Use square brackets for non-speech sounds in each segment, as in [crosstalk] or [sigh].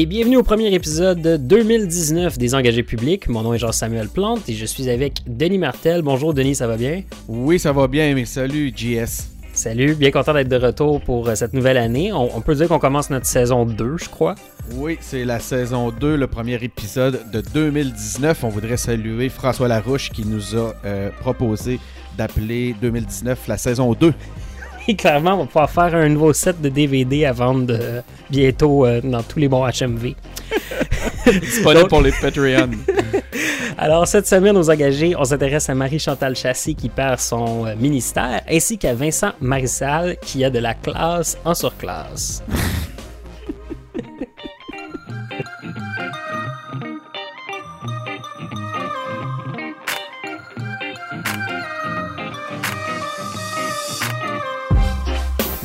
et bienvenue au premier épisode de 2019 des engagés publics. Mon nom est Jean-Samuel Plante et je suis avec Denis Martel. Bonjour Denis, ça va bien? Oui, ça va bien, mais salut JS. Salut, bien content d'être de retour pour euh, cette nouvelle année. On, peut dire qu'on commence notre saison 2, je crois. Oui, c'est la saison 2, le premier épisode de 2019. On voudrait saluer François Larouche qui nous a euh, proposé d'appeler 2019 la saison 2. [laughs] clairement, on va pouvoir faire un nouveau set de DVD à vendre euh, bientôt euh, dans tous les bons HMV. [laughs] Disponible pour les Patreon. [laughs] Alors, cette semaine, aux engagés, on s'intéresse à Marie-Chantal Chassé qui perd son euh, ministère, ainsi qu'à Vincent Marissal qui a de la classe en surclasse.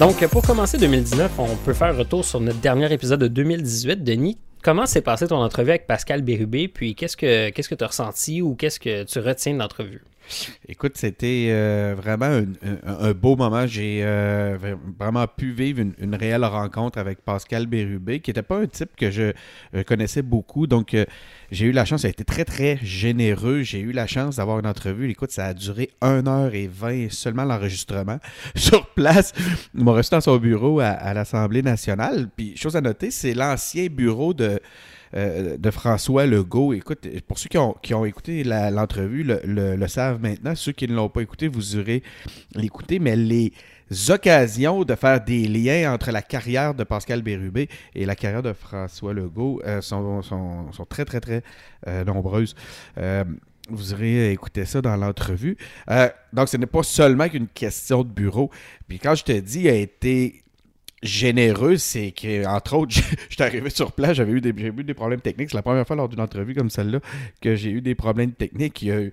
Donc, pour commencer 2019, on peut faire retour sur notre dernier épisode de 2018. Denis, comment s'est passée ton entrevue avec Pascal Bérubé? Puis, qu'est-ce que qu'est-ce que tu as ressenti ou qu'est-ce que tu retiens de l'entrevue? Écoute, c'était euh, vraiment un, beau moment. J'ai euh, vraiment pu vivre une, réelle rencontre avec Pascal Bérubé, qui n'était pas un type que je, connaissais beaucoup. Donc, euh, j'ai eu la chance, ça a été très, très généreux. J'ai eu la chance d'avoir une entrevue. Écoute, ça a duré 1h20 seulement l'enregistrement. [laughs] Sur place, il m'a reçu dans son bureau à l'Assemblée nationale. Puis, chose à noter, c'est l'ancien bureau de euh, de François Legault. Écoute, pour ceux qui ont, qui ont écouté l'entrevue le, savent maintenant. Ceux qui ne l'ont pas écouté, vous aurez l'écouter. Mais les occasions de faire des liens entre la carrière de Pascal Bérubé et la carrière de François Legault euh, sont, sont, très, très, très euh, nombreuses. vous aurez écouté ça dans l'entrevue. donc, ce n'est pas seulement qu'une question de bureau. Puis quand je te dis, il a été généreux, c'est que, entre autres, [laughs] j'étais arrivé sur place, j'avais eu, des, eu des problèmes techniques. C'est la première fois lors d'une entrevue comme celle-là que j'ai eu des problèmes techniques. Il,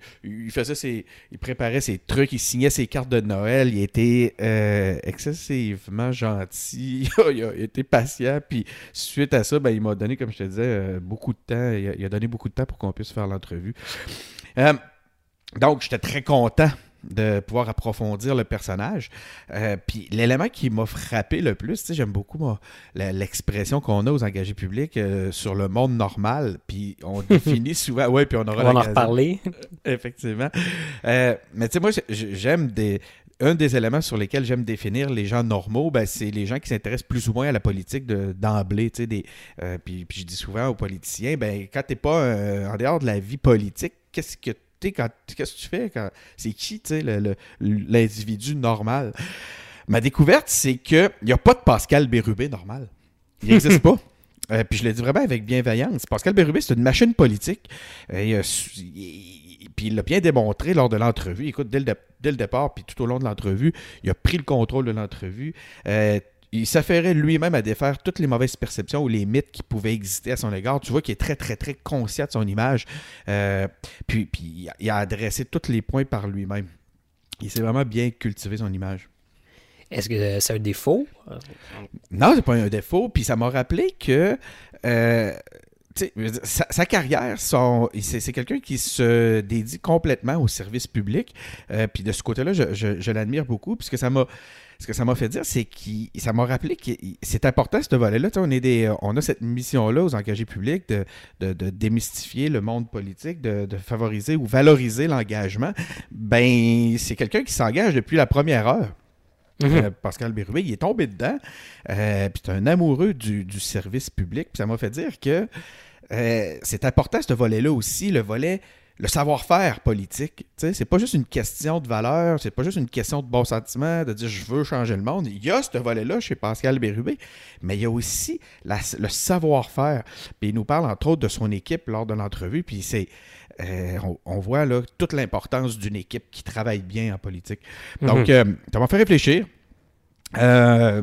faisait ses, il préparait ses trucs, il signait ses cartes de Noël, il était euh, excessivement gentil, [laughs] il, a, été patient, puis suite à ça, ben, il m'a donné, comme je te disais, euh, beaucoup de temps. Il a, donné beaucoup de temps pour qu'on puisse faire l'entrevue. Euh, donc, j'étais très content de pouvoir approfondir le personnage. Euh, puis l'élément qui m'a frappé le plus, j'aime beaucoup l'expression qu'on a aux engagés publics euh, sur le monde normal. Puis on [laughs] définit souvent, ouais, puis on aura On va en reparler. [laughs] Effectivement. Euh, mais tu sais, moi, j'aime des, un des éléments sur lesquels j'aime définir les gens normaux, ben, c'est les gens qui s'intéressent plus ou moins à la politique d'emblée. Des, puis, puis, je dis souvent aux politiciens, ben, quand tu n'es pas en dehors de la vie politique, qu'est-ce que qu'est-ce que tu fais quand c'est qui l'individu normal? Ma découverte c'est que il n'y a pas de Pascal Bérubé normal. Il n'existe [laughs] pas. Euh, puis je le dis vraiment avec bienveillance. Pascal Bérubé c'est une machine politique. Euh, puis il l'a bien démontré lors de l'entrevue. Écoute dès le, départ puis tout au long de l'entrevue il a pris le contrôle de l'entrevue. Euh, il s'affairait lui-même à défaire toutes les mauvaises perceptions ou les mythes qui pouvaient exister à son égard. Tu vois qu'il est très, très, très conscient de son image. Euh, puis, puis il a adressé tous les points par lui-même. Il s'est vraiment bien cultivé son image. Est-ce que c'est un défaut? Non, c'est pas un défaut. Puis ça m'a rappelé que euh, sa, carrière, c'est quelqu'un qui se dédie complètement au service public. Euh, puis de ce côté-là, je, je l'admire beaucoup, puisque ça m'a ce que ça m'a fait dire, c'est que ça m'a rappelé que c'est important ce volet-là. On, on a cette mission-là aux engagés publics de, démystifier le monde politique, de, favoriser ou valoriser l'engagement. Ben, c'est quelqu'un qui s'engage depuis la première heure. Mhm. Euh, Pascal Bérubé, il est tombé dedans. Euh, puis c'est un amoureux du, service public. Puis ça m'a fait dire que euh, c'est important ce volet-là aussi, le volet le savoir-faire politique. C'est pas juste une question de valeur, c'est pas juste une question de bon sentiment, de dire je veux changer le monde. Il y a ce volet-là chez Pascal Bérubé, mais il y a aussi le savoir-faire. Puis il nous parle entre autres de son équipe lors de l'entrevue, puis c'est. Euh, on, voit là toute l'importance d'une équipe qui travaille bien en politique. Donc, mhm. euh, ça m'a fait réfléchir. Euh,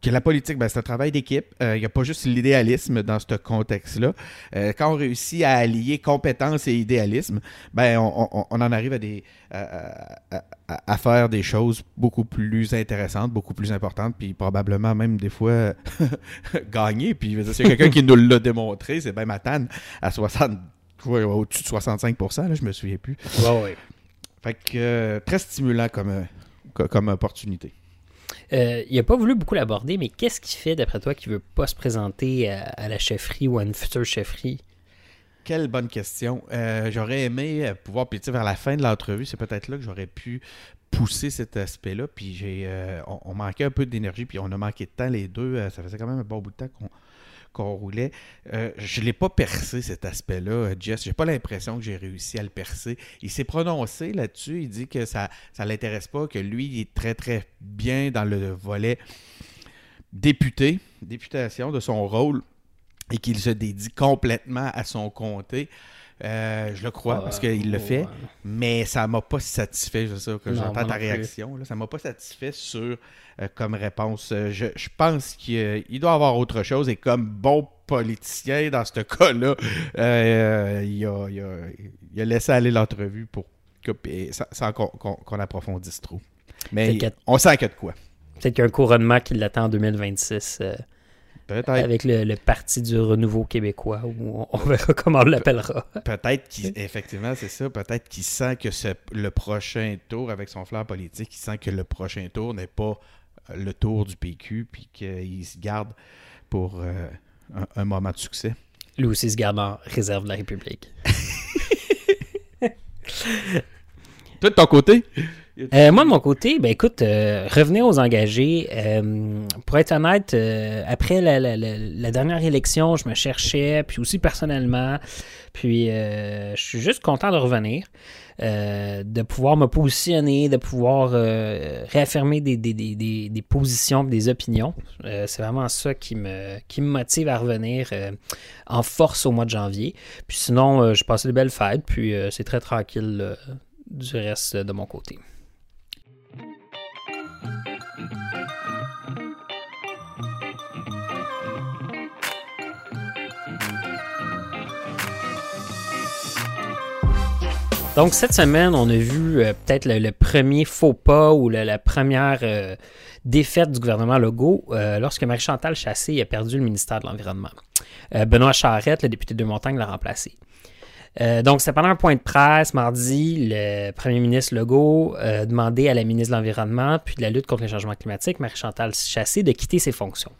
que la politique, ben, c'est un travail d'équipe. Il euh, n'y a pas juste l'idéalisme dans ce contexte-là. Euh, quand on réussit à allier compétence et idéalisme, ben, on, en arrive à, des, à, faire des choses beaucoup plus intéressantes, beaucoup plus importantes, puis probablement même des fois [laughs] gagner. Puis c'est quelqu'un qui nous l'a démontré, c'est bien Matane à 60, au-dessus de 65 là, je me souviens plus. Ouais, ouais. Fait que euh, très stimulant comme, comme opportunité. Euh, il n'a pas voulu beaucoup l'aborder, mais qu'est-ce qui fait, d'après toi, qu'il ne veut pas se présenter à, la chefferie ou à une future chefferie? Quelle bonne question. Euh, j'aurais aimé pouvoir, puis vers la fin de l'entrevue, c'est peut-être là que j'aurais pu pousser cet aspect-là. Puis j'ai, euh, on, manquait un peu d'énergie, puis on a manqué de temps les deux. ça faisait quand même un bon bout de temps qu'on qu'on roulait. Euh, je ne l'ai pas percé, cet aspect-là, euh, Jess. J'ai pas l'impression que j'ai réussi à le percer. Il s'est prononcé là-dessus. Il dit que ça ne l'intéresse pas, que lui, il est très, très bien dans le volet député, députation de son rôle et qu'il se dédie complètement à son comté. Euh, je le crois parce qu'il le fait, mais ça m'a pas satisfait, je sais que j'entends ta réaction. Là, ça m'a pas satisfait sur euh, comme réponse. Euh, je, pense qu'il doit avoir autre chose et comme bon politicien dans ce cas-là, il, a, laissé aller l'entrevue pour sans, qu'on approfondisse trop. Mais on sait de quoi? Peut-être qu'il y a un couronnement qui l'attend en 2026. Avec le, Parti du Renouveau québécois, ou on, verra comment on l'appellera. [laughs] Peut-être qu'effectivement, c'est ça. Peut-être qu'il sent que le prochain tour, avec son flair politique, il sent que le prochain tour n'est pas euh, le tour du PQ, puis qu'il se garde pour euh, un, moment de succès. Lui aussi se garde en réserve de la République. [laughs] Toi, de ton côté? Euh, moi, de mon côté, ben écoute, euh, revenez aux engagés. Euh, pour être honnête, après la, dernière élection, je me cherchais, puis aussi personnellement. Puis je suis juste content de revenir, de pouvoir me positionner, de pouvoir réaffirmer des, des, des, des, positions, des opinions. C'est vraiment ça qui me, qui me motive à revenir en force au mois de janvier. Puis sinon, je passé de belles fêtes, puis c'est très tranquille du reste de mon côté. Donc, cette semaine, on a vu euh, peut-être le, premier faux pas ou la première euh, défaite du gouvernement Legault euh, lorsque Marie-Chantal Chassé a perdu le ministère de l'Environnement. Benoît Charette, le député de Montagne, l'a remplacé. donc, c'est pendant un point de presse, mardi, le premier ministre Legault a demandé à la ministre de l'Environnement puis de la lutte contre les changements climatiques, Marie-Chantal Chassé, de quitter ses fonctions.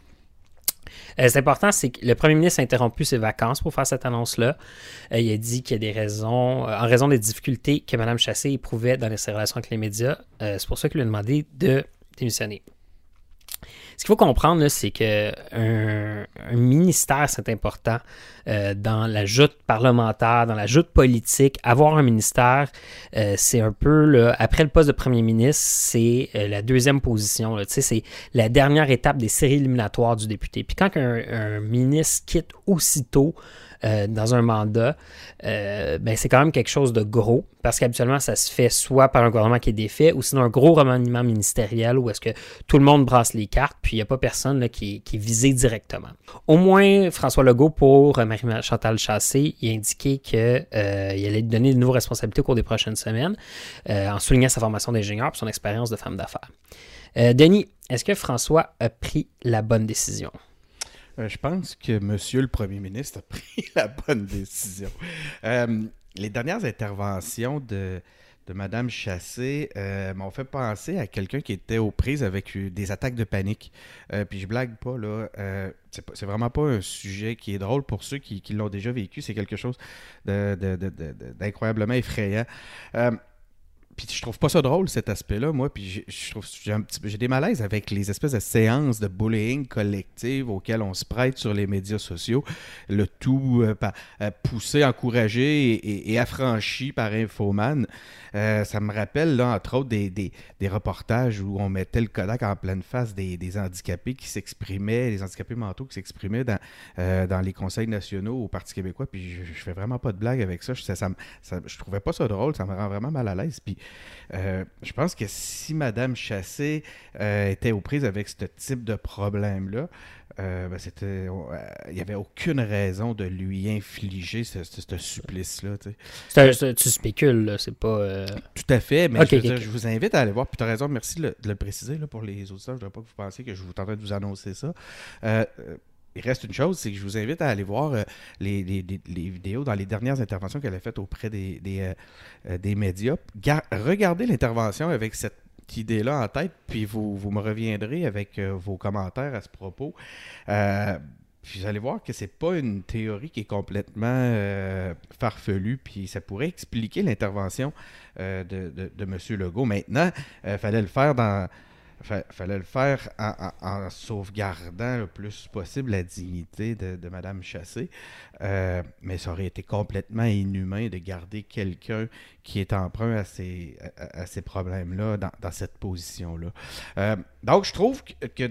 Euh, c'est important, c'est que le premier ministre a interrompu ses vacances pour faire cette annonce-là. Euh, il a dit qu'il y a des raisons, euh, en raison des difficultés que Mme Chassé éprouvait dans ses relations avec les médias. c'est pour ça qu'il lui a demandé de démissionner. Ce qu'il faut comprendre, c'est qu'un un ministère, c'est important euh, dans la joute parlementaire, dans la joute politique. Avoir un ministère, euh, c'est un peu, après le poste de premier ministre, c'est euh, la deuxième position. C'est la dernière étape des séries éliminatoires du député. Puis quand un ministre quitte aussitôt, euh, dans un mandat, euh, ben c'est quand même quelque chose de gros parce qu'habituellement, ça se fait soit par un gouvernement qui est défait ou sinon un gros remaniement ministériel où est-ce que tout le monde brasse les cartes puis il n'y a pas personne qui, est visé directement. Au moins, François Legault, pour Marie-Chantal Chassé, il a indiqué qu'il euh, allait donner de nouvelles responsabilités au cours des prochaines semaines en soulignant sa formation d'ingénieur et son expérience de femme d'affaires. Denis, est-ce que François a pris la bonne décision? Euh, je pense que Monsieur le Premier ministre a pris [laughs] la bonne décision. Euh, les dernières interventions de, de Mme Chassé euh, m'ont fait penser à quelqu'un qui était aux prises avec des attaques de panique. puis je blague pas, là. c'est vraiment pas un sujet qui est drôle pour ceux qui, l'ont déjà vécu. C'est quelque chose d'incroyablement effrayant. Puis je trouve pas ça drôle, cet aspect-là, moi. Puis je trouve j'ai des malaises avec les espèces de séances de bullying collective auxquelles on se prête sur les médias sociaux. Le tout euh, euh, poussé, encouragé et, affranchi par Infoman. Euh, ça me rappelle, là, entre autres, des, des, reportages où on mettait le Kodak en pleine face des, handicapés qui s'exprimaient, les handicapés mentaux qui s'exprimaient dans, dans les conseils nationaux au Parti québécois. Puis je, fais vraiment pas de blague avec ça. Je, ça, je trouvais pas ça drôle. Ça me rend vraiment mal à l'aise. Puis euh, je pense que si Madame Chassé euh, était aux prises avec ce type de problème-là, euh, ben, c'était, il n'y avait aucune raison de lui infliger ce, supplice-là. tu spécules, c'est pas. Tout à fait, mais je, vous invite à aller voir. Puis tu as raison, merci de le, préciser pour les auditeurs. Je ne voudrais pas que vous pensiez que je vous tentais de vous annoncer ça il reste une chose, c'est que je vous invite à aller voir euh, les, vidéos dans les dernières interventions qu'elle a faites auprès des, euh, euh, médias. regardez l'intervention avec cette idée-là en tête, puis vous, vous me reviendrez avec vos commentaires à ce propos. Puis vous allez voir que c'est pas une théorie qui est complètement farfelue, puis ça pourrait expliquer l'intervention de, de M. Legault. Maintenant, il fallait le faire dans Fa- fallait le faire en, en- sauvegardant le plus possible la dignité de, de Mme Chassé. Euh, mais ça aurait été complètement inhumain de garder quelqu'un qui est emprunt à ces, à, ces problèmes-là dans, dans cette position-là. Euh, donc, je trouve que, que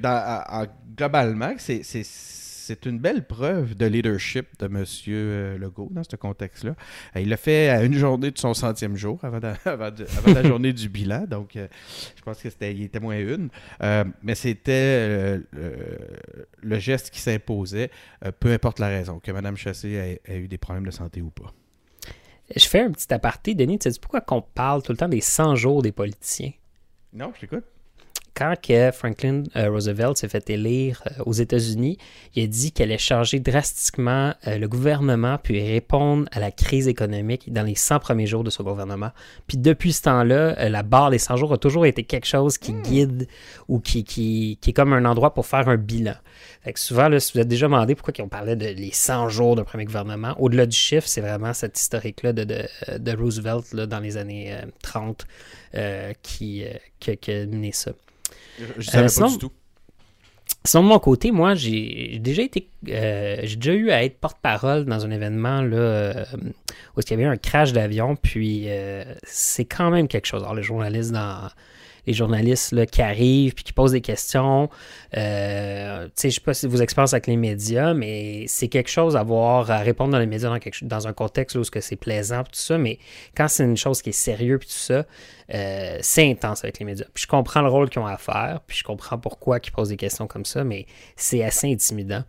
globalement, c'est- c'est une belle preuve de leadership de M. Legault dans ce contexte-là. Euh, Il l'a fait à une journée de son centième jour, avant, de- [laughs] avant de- avant la journée du bilan. Donc, euh, je pense que c'était, il était moins une. Euh, mais c'était euh, le, le geste qui s'imposait, euh, peu importe la raison, que Mme Chassé a, a eu des problèmes de santé ou pas. Je fais un petit aparté, Denis. Tu sais pourquoi qu'on parle tout le temps des 100 jours des politiciens? Non, je t'écoute. Quand que Franklin euh, Roosevelt s'est fait élire euh, aux États-Unis, il a dit qu'elle allait changer drastiquement euh, le gouvernement puis répondre à la crise économique dans les 100 premiers jours de son gouvernement. Puis depuis ce temps-là, la barre des 100 jours a toujours été quelque chose qui guide ou qui, qui, qui est comme un endroit pour faire un bilan. Fait que souvent, là, si vous êtes déjà demandé pourquoi on parlait de les 100 jours d'un premier gouvernement, au-delà du chiffre, c'est vraiment cette historique-là de, de, de Roosevelt là, dans les années euh, 30 euh, qui, euh, qui, qui a mené ça. Je, pas sinon- du tout. Sinon, de mon côté, moi, j'ai déjà été. euh, j'ai déjà eu à être porte-parole dans un événement là, euh, où il y avait eu un crash d'avion, puis euh, c'est quand même quelque chose. Alors, les journalistes dans. Les journalistes là, qui arrivent puis qui posent des questions. Euh, tu sais, sais pas si vos expériences avec les médias, mais c'est quelque chose à avoir à répondre dans les médias dans, quelque dans un contexte où c'est plaisant tout ça. Mais quand c'est une chose qui est sérieuse puis tout ça, euh, c'est intense avec les médias. Puis je comprends le rôle qu'ils ont à faire, puis je comprends pourquoi ils posent des questions comme ça, mais c'est assez intimidant.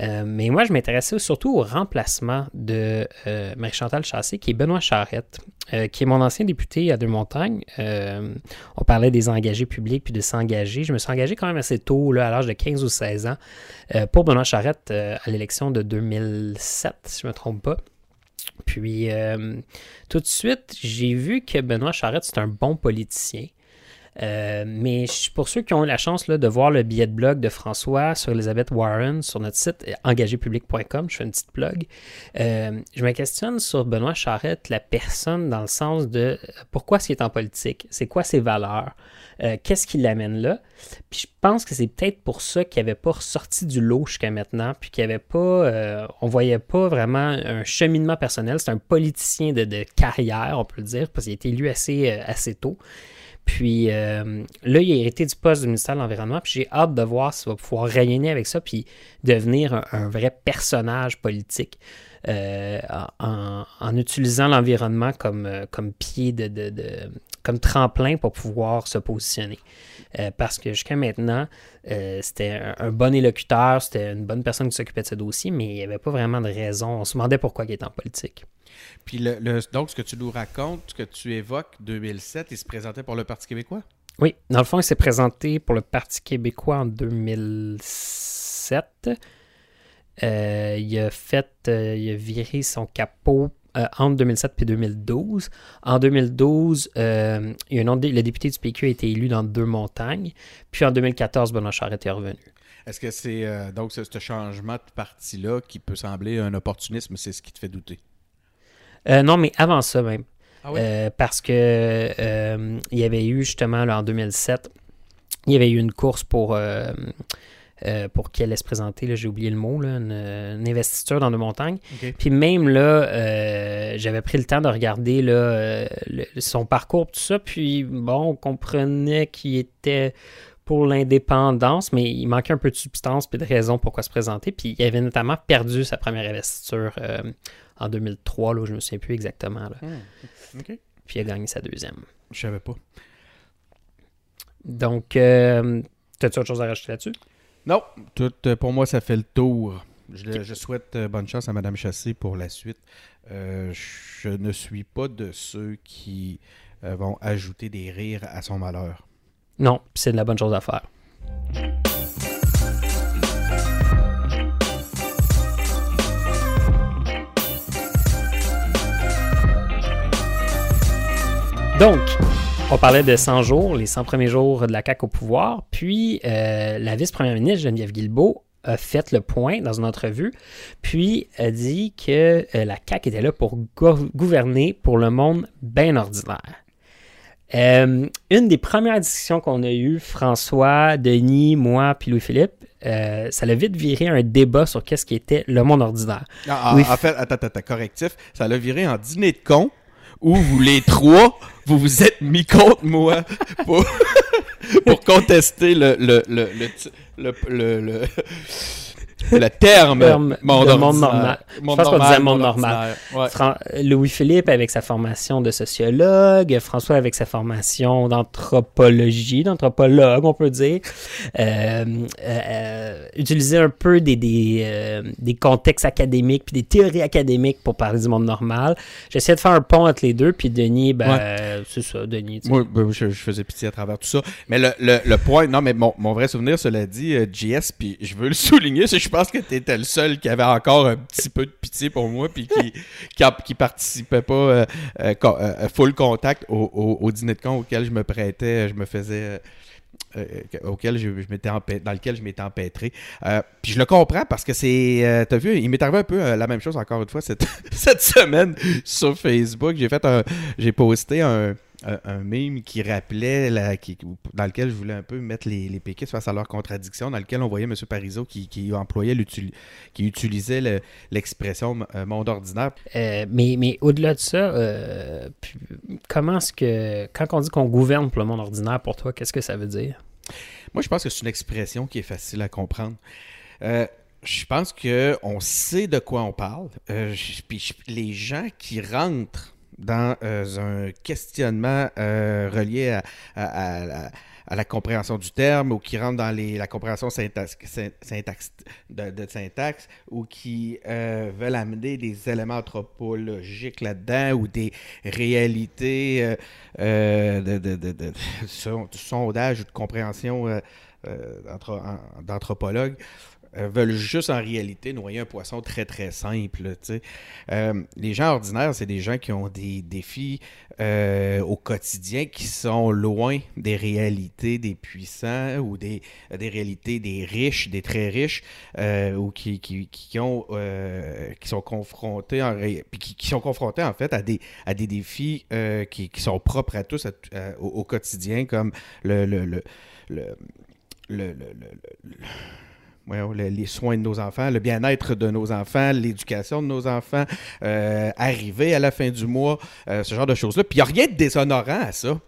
Euh, mais moi, je m'intéressais surtout au remplacement de euh, Marie-Chantal Chassé, qui est Benoît Charette, euh, qui est mon ancien député à Deux-Montagnes. Euh, on parlait des engagés publics puis de s'engager. Je me suis engagé quand même assez tôt, là, à l'âge de 15 ou 16 ans, pour Benoît Charette euh, à l'élection de 2007, si je ne me trompe pas. Puis, tout de suite, j'ai vu que Benoît Charette, c'est un bon politicien. Euh, mais pour ceux qui ont eu la chance de voir le billet de blog de François sur Elizabeth Warren sur notre site euh, engagépublic.com, je fais une petite plug, euh, je me questionne sur Benoît Charette, la personne dans le sens de pourquoi est-ce qu'il est en politique, c'est quoi ses valeurs, qu'est-ce qui l'amène là? Puis je pense que c'est peut-être pour ça qu'il n'avait pas ressorti du lot jusqu'à maintenant, puis qu'il avait pas, on voyait pas vraiment un cheminement personnel, c'est un politicien de, de carrière, on peut le dire, parce qu'il a été élu assez, assez tôt. Puis euh, là, il a hérité du poste du ministère de l'Environnement. Puis j'ai hâte de voir s'il va pouvoir rayonner avec ça, puis devenir un, vrai personnage politique euh, en, utilisant l'environnement comme, euh, pied de, comme tremplin pour pouvoir se positionner. Parce que jusqu'à maintenant, c'était un, un bon élocuteur, c'était une bonne personne qui s'occupait de ce dossier, mais il n'y avait pas vraiment de raison. On se demandait pourquoi il était en politique. Puis le, le- donc, ce que tu nous racontes, ce que tu évoques, 2007, il se présentait pour le Parti québécois? Oui, dans le fond, il s'est présenté pour le Parti québécois en 2007. Euh, il a fait, euh, il a viré son capot euh, entre 2007 et 2012. En 2012, euh, il y a un le député du PQ a été élu dans deux montagnes. Puis en 2014, Benoît Charette est revenu. Est-ce que c'est euh, donc ce, ce changement de parti-là qui peut sembler un opportunisme, c'est ce qui te fait douter? Euh, non, mais avant ça même. Ah oui? Euh, parce que euh, il y avait eu justement là, en 2007, il y avait eu une course pour, pour qui allait se présenter, j'ai oublié le mot, là, une, une investiture dans de montagnes. Puis même là, j'avais pris le temps de regarder là, le- son parcours, tout ça. Puis bon, on comprenait qu'il était pour l'indépendance, mais il manquait un peu de substance puis de raison pourquoi se présenter. Puis il avait notamment perdu sa première investiture euh, en 2003, là, où je ne me souviens plus exactement. Là. Hmm. Puis il a gagné sa deuxième. Je savais pas. Donc, euh, as-tu autre chose à rajouter là-dessus? Non, tout, euh, pour moi, ça fait le tour. Je, je souhaite euh, bonne chance à Mme Chassé pour la suite. Euh, je ne suis pas de ceux qui vont ajouter des rires à son malheur. Non, c'est de la bonne chose à faire. Donc, On parlait de 100 jours, les 100 premiers jours de la CAQ au pouvoir. Puis, euh, la vice-première ministre Geneviève Guilbeault a fait le point dans une entrevue, puis a dit que euh, la CAQ était là pour gouverner pour le monde bien ordinaire. Euh, une des premières discussions qu'on a eues, François, Denis, moi, puis Louis-Philippe, ça l'a vite viré un débat sur qu'est-ce qui était le monde ordinaire. Ah, en fait, attends, attends, correctif, ça l'a viré en dîner de con où vous les trois, vous vous êtes mis contre moi pour, [laughs] pour contester le, le, le, le, le, terme, monde, normal. je pense qu'on disait monde normal. Louis-Philippe avec sa formation de sociologue, François avec sa formation d'anthropologie, d'anthropologue, on peut dire. Euh, euh, utiliser un peu des, des, euh, des, contextes académiques puis des théories académiques pour parler du monde normal. J'essayais de faire un pont entre les deux, puis Denis, ben, c'est ça, Denis. Moi, ben, je, faisais pitié à travers tout ça. Mais le, le, le point, non, mais mon, mon, vrai souvenir, cela dit, JS, puis je veux le [laughs] souligner, c'est je pense que tu étais le seul qui avait encore un petit peu de pitié pour moi, puis qui, [laughs] qui, participait pas euh, euh, euh, full contact au, dîner de con auquel je me prêtais, je me faisais. auquel je, m'étais dans lequel je m'étais empêtré. puis je le comprends parce que c'est. T'as vu, il m'est arrivé un peu la même chose encore une fois cette, [laughs] cette semaine sur Facebook. J'ai fait un. J'ai posté un un, meme qui rappelait, la, qui, dans lequel je voulais un peu mettre les, les péquistes face à leurs contradictions, dans lequel on voyait M. Parizeau qui, qui employait qui utilisait l'expression euh, monde ordinaire. Euh, mais mais au-delà de ça, euh, comment est-ce que, quand on dit qu'on gouverne pour le monde ordinaire, pour toi, qu'est-ce que ça veut dire? Moi, je pense que c'est une expression qui est facile à comprendre. je pense qu'on sait de quoi on parle. puis les gens qui rentrent dans euh, un questionnement euh, relié à, la compréhension du terme ou qui rentre dans la compréhension syntaxe, de, syntaxe ou qui euh, veulent amener des éléments anthropologiques là-dedans ou des réalités de, de, sondage ou de compréhension d'anthropologue. Euh, veulent juste en réalité noyer un poisson très très simple. Euh, les gens ordinaires, c'est des gens qui ont des défis euh, au quotidien qui sont loin des réalités des puissants ou des, des réalités des riches, des très riches, ou qui, qui, ont, qui sont confrontés en qui, sont confrontés en fait à des, à des défis qui, sont propres à tous au, quotidien, comme le, le, le, le, le les soins de nos enfants, le bien-être de nos enfants, l'éducation de nos enfants, euh, arriver à la fin du mois, euh, ce genre de choses-là. Puis il n'y a rien de déshonorant à ça.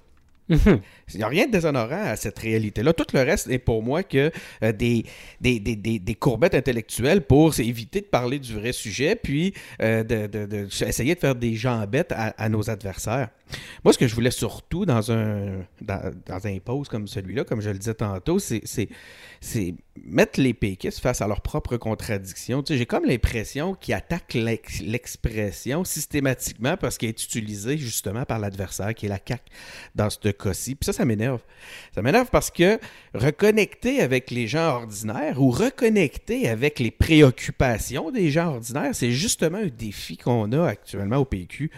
Mhm. Il n'y a rien de déshonorant à cette réalité-là. Tout le reste est pour moi que euh, des, des, courbettes intellectuelles pour éviter de parler du vrai sujet, puis euh, de, essayer de faire des jambettes à, à, nos adversaires. Moi, ce que je voulais surtout dans un, dans, un pause comme celui-là, comme je le disais tantôt, c'est mettre les péquistes face à leurs propres contradictions. Tu sais, J'ai comme l'impression qu'ils attaquent l'expression systématiquement parce qu'elle est utilisée justement par l'adversaire, qui est la CAQ dans ce cas-ci. Puis ça m'énerve. Ça m'énerve parce que reconnecter avec les gens ordinaires ou reconnecter avec les préoccupations des gens ordinaires, c'est justement un défi qu'on a actuellement au PQ.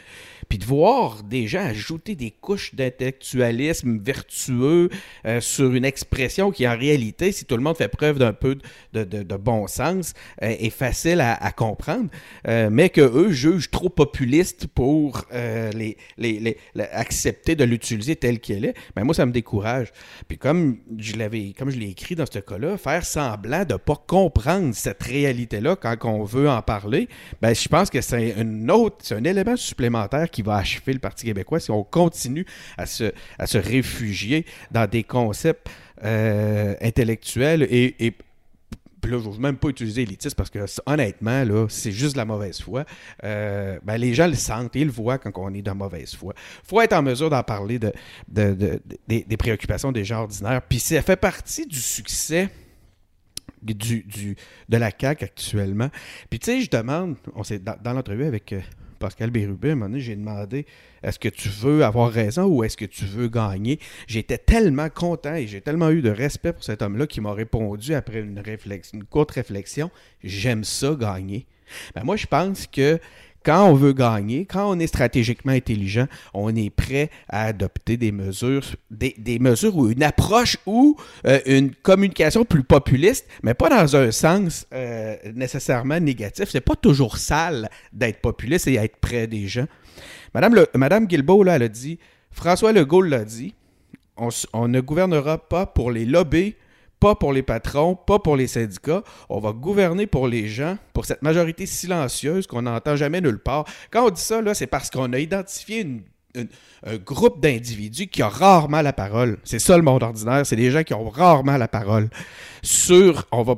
Puis de voir des gens ajouter des couches d'intellectualisme vertueux euh, sur une expression qui, en réalité, si tout le monde fait preuve d'un peu de, bon sens, euh, est facile à, comprendre, euh, mais que eux jugent trop populiste pour les, accepter de l'utiliser tel qu'il est, ben moi, ça me décourage. Puis comme je l'avais, comme je l'ai écrit dans ce cas-là, faire semblant de ne pas comprendre cette réalité-là quand on veut en parler, ben je pense que c'est une autre, c'est un élément supplémentaire qui va achever le Parti québécois si on continue à se, à se réfugier dans des concepts euh, intellectuels et, et puis là, je n'ose même pas utiliser élitiste parce que honnêtement, là, c'est juste de la mauvaise foi. Euh, ben, les gens le sentent ils le voient quand on est de mauvaise foi. Il faut être en mesure d'en parler de, des, préoccupations des gens ordinaires. Puis ça fait partie du succès du, du, de la CAQ actuellement. Puis tu sais, je demande, on dans, dans l'entrevue avec euh, Pascal Bérubé, un moment j'ai demandé est-ce que tu veux avoir raison ou est-ce que tu veux gagner? J'étais tellement content et j'ai tellement eu de respect pour cet homme-là qui m'a répondu après une, réflexion, une courte réflexion j'aime ça gagner. Ben moi, je pense que quand on veut gagner, quand on est stratégiquement intelligent, on est prêt à adopter des mesures, des, mesures ou une approche ou euh, une communication plus populiste, mais pas dans un sens euh, nécessairement négatif. C'est pas toujours sale d'être populiste et être près des gens. Madame, le, Madame là, elle a dit, François Legault l'a dit, on, on ne gouvernera pas pour les lobbies pas pour les patrons, pas pour les syndicats. On va gouverner pour les gens, pour cette majorité silencieuse qu'on n'entend jamais nulle part. Quand on dit ça, c'est parce qu'on a identifié une un groupe d'individus qui a rarement la parole. C'est ça le monde ordinaire, c'est des gens qui ont rarement la parole. Sur, on va,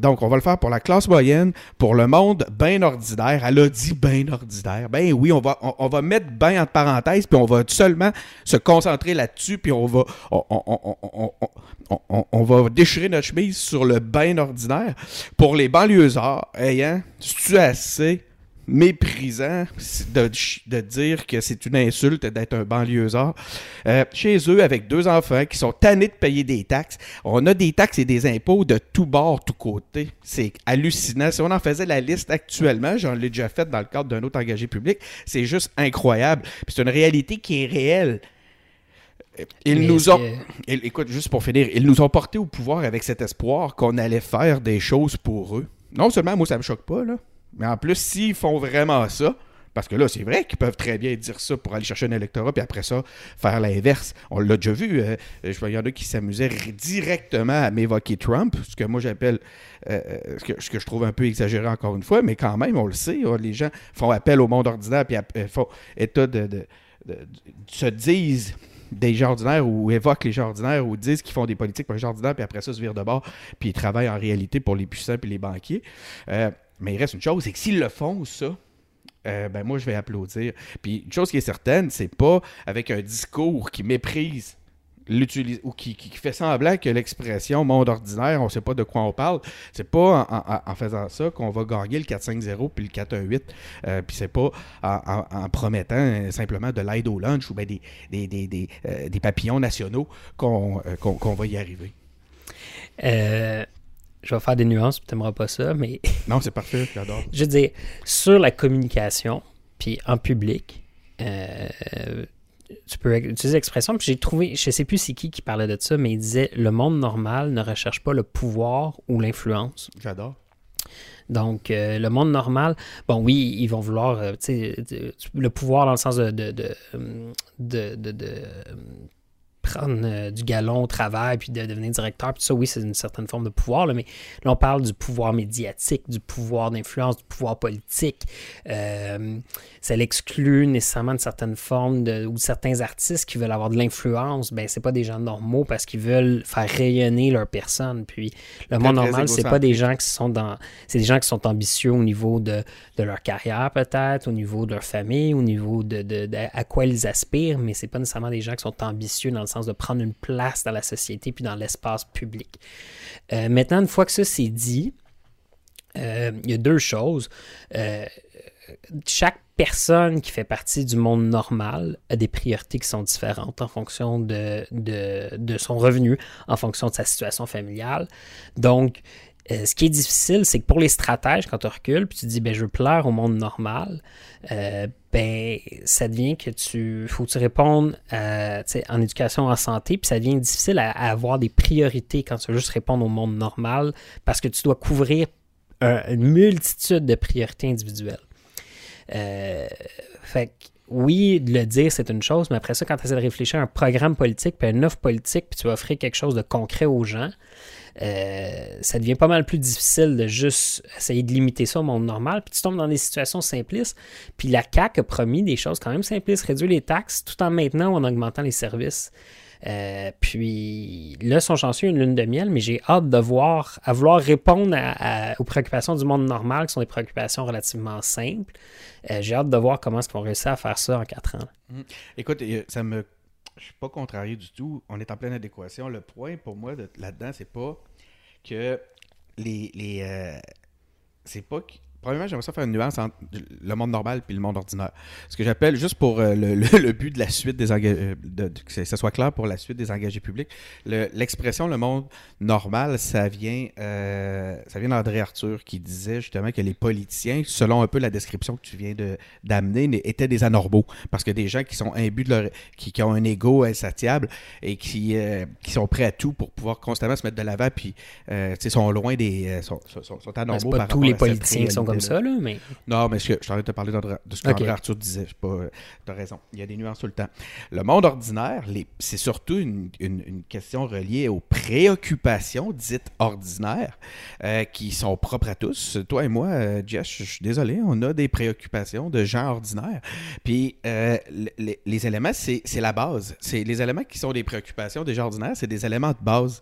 donc on va le faire pour la classe moyenne, pour le monde bien ordinaire. Elle a dit bien ordinaire. Ben oui, on va, on, va mettre bien entre parenthèses, puis on va seulement se concentrer là-dessus, puis on va, on, va déchirer notre chemise sur le bien ordinaire. Pour les banlieusards, ayant, tu assez? Méprisant de, de dire que c'est une insulte d'être un banlieusard. Euh, chez eux, avec deux enfants qui sont tannés de payer des taxes, on a des taxes et des impôts de tous bords, tous côtés. C'est hallucinant. Si on en faisait la liste actuellement, j'en l'ai déjà fait dans le cadre d'un autre engagé public, c'est juste incroyable. C'est une réalité qui est réelle. Ils nous ont. Écoute, juste pour finir, ils nous ont porté au pouvoir avec cet espoir qu'on allait faire des choses pour eux. Non seulement, moi, ça me choque pas, là. Mais en plus, s'ils font vraiment ça, parce que là, c'est vrai qu'ils peuvent très bien dire ça pour aller chercher un électorat, puis après ça, faire l'inverse. On l'a déjà vu. Euh, je vois, il y qui s'amusaient directement à m'évoquer Trump, ce que moi j'appelle, euh, euh, ce, que, je trouve un peu exagéré encore une fois, mais quand même, on le sait. les gens font appel au monde ordinaire, puis font état de, se disent des gens ordinaires ou évoquent les gens ordinaires ou disent qu'ils font des politiques pour les gens ordinaires, puis après ça, se virent de bord, puis ils travaillent en réalité pour les puissants et les banquiers. Mais il reste une chose, c'est que s'ils le font, ça, euh, ben moi, je vais applaudir. Puis une chose qui est certaine, c'est pas avec un discours qui méprise ou qui, fait semblant que l'expression monde ordinaire, on sait pas de quoi on parle. C'est pas en, faisant ça qu'on va gagner le 4-5-0 puis le 4-1-8. Euh, puis c'est pas en, promettant simplement de l'aide au lunch ou ben des, des, euh, papillons nationaux qu'on va y arriver. Euh, je vais faire des nuances, tu n'aimeras pas ça, mais. [laughs] non, c'est parfait, j'adore. je veux dire, sur la communication, puis en public, euh, tu peux utiliser l'expression. Puis j'ai trouvé, je ne sais plus c'est qui qui parlait de ça, mais il disait le monde normal ne recherche pas le pouvoir ou l'influence. J'adore. Donc, euh, le monde normal, bon, oui, ils vont vouloir, euh, tu sais, le pouvoir dans le sens de, de, de, de prendre euh, du galon au travail puis de devenir directeur. Puis ça, oui, c'est une certaine forme de pouvoir, là, mais là, on parle du pouvoir médiatique, du pouvoir d'influence, du pouvoir politique. Euh, ça l'exclut nécessairement de certaines formes de, ou certains artistes qui veulent avoir de l'influence. Ben, c'est pas des gens normaux parce qu'ils veulent faire rayonner leur personne. Puis le monde normal, c'est pas des gens qui sont dans. C'est des gens qui sont ambitieux au niveau de, de leur carrière, peut-être, au niveau de leur famille, au niveau de, de, de, à quoi ils aspirent, mais c'est pas nécessairement des gens qui sont ambitieux dans le de prendre une place dans la société puis dans l'espace public. Euh, maintenant, une fois que ça c'est dit, euh, il y a deux choses. Euh, chaque personne qui fait partie du monde normal a des priorités qui sont différentes en fonction de, de son revenu, en fonction de sa situation familiale. Donc, euh, ce qui est difficile, c'est que pour les stratèges, quand tu recules, puis tu dis, ben, je veux plaire au monde normal, euh, ben, ça devient que tu faut que tu répondes en éducation, en santé, puis ça devient difficile à, avoir des priorités quand tu veux juste répondre au monde normal, parce que tu dois couvrir une multitude de priorités individuelles. Euh, fait oui, de le dire, c'est une chose, mais après ça, quand tu essaies de réfléchir à un programme politique, puis une offre politique, puis tu vas offrir quelque chose de concret aux gens, euh, ça devient pas mal plus difficile de juste essayer de limiter ça au monde normal. Puis tu tombes dans des situations simplistes. Puis la CAQ a promis des choses quand même simplistes, réduire les taxes tout en maintenant ou en augmentant les services. Euh, puis là, son chanceux une lune de miel, mais j'ai hâte de voir, à vouloir répondre aux préoccupations du monde normal, qui sont des préoccupations relativement simples. Euh, j'ai hâte de voir comment est-ce qu'on réussit à faire ça en quatre ans. Mmh. Écoute, ça me je suis pas contrarié du tout. On est en pleine adéquation. Le point pour moi là-dedans, c'est pas que les. les euh, c'est pas que premièrement, j'aimerais ça faire une nuance entre le monde normal et le monde ordinaire. Ce que j'appelle, juste pour euh, le, le, but de la suite des engagés, de, que ça soit clair pour la suite des engagés publics, l'expression le, monde normal, ça vient, euh, ça vient d'André Arthur qui disait justement que les politiciens, selon un peu la description que tu viens d'amener, étaient des anormaux. Parce que des gens qui sont imbus de leur. qui, qui ont un ego insatiable et qui, qui sont prêts à tout pour pouvoir constamment se mettre de l'avant, puis sont loin des. sont, sont, sont ben, anormaux. pas tous les politiciens qui sont comme ça, là, mais. Non, mais je, je t'arrête de parler de ce qu'André Arthur disait. Tu as raison. Il y a des nuances tout le temps. Le monde ordinaire, c'est surtout une, question reliée aux préoccupations dites ordinaires euh, qui sont propres à tous. Toi et moi, euh, Jess, je suis désolé, on a des préoccupations de gens ordinaires. Puis euh, les, éléments, c'est la base. C'est les éléments qui sont des préoccupations des gens ordinaires, c'est des éléments de base.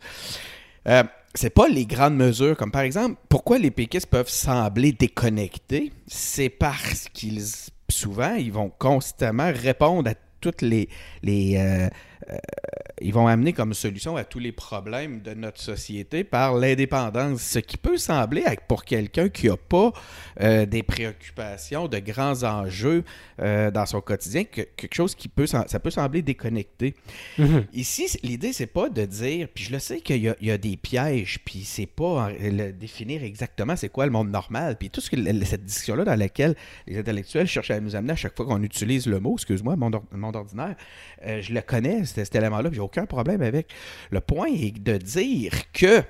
Euh, c'est pas les grandes mesures, comme par exemple, pourquoi les péquistes peuvent sembler déconnectés, c'est parce qu'ils, souvent, ils vont constamment répondre à toutes les, les, euh, euh, ils vont amener comme solution à tous les problèmes de notre société par l'indépendance. Ce qui peut sembler, pour quelqu'un qui n'a pas euh, des préoccupations, de grands enjeux euh, dans son quotidien, quelque chose qui peut, ça peut sembler déconnecté. Mhm. Ici, l'idée, c'est pas de dire, puis je le sais qu'il y, a des pièges, puis c'est pas le définir exactement c'est quoi le monde normal, puis tout ce que cette discussion-là dans laquelle les intellectuels cherchent à nous amener à chaque fois qu'on utilise le mot, excuse-moi, monde, monde ordinaire, je le connais, cet élément-là, j'ai aucun problème avec. Le point est de dire que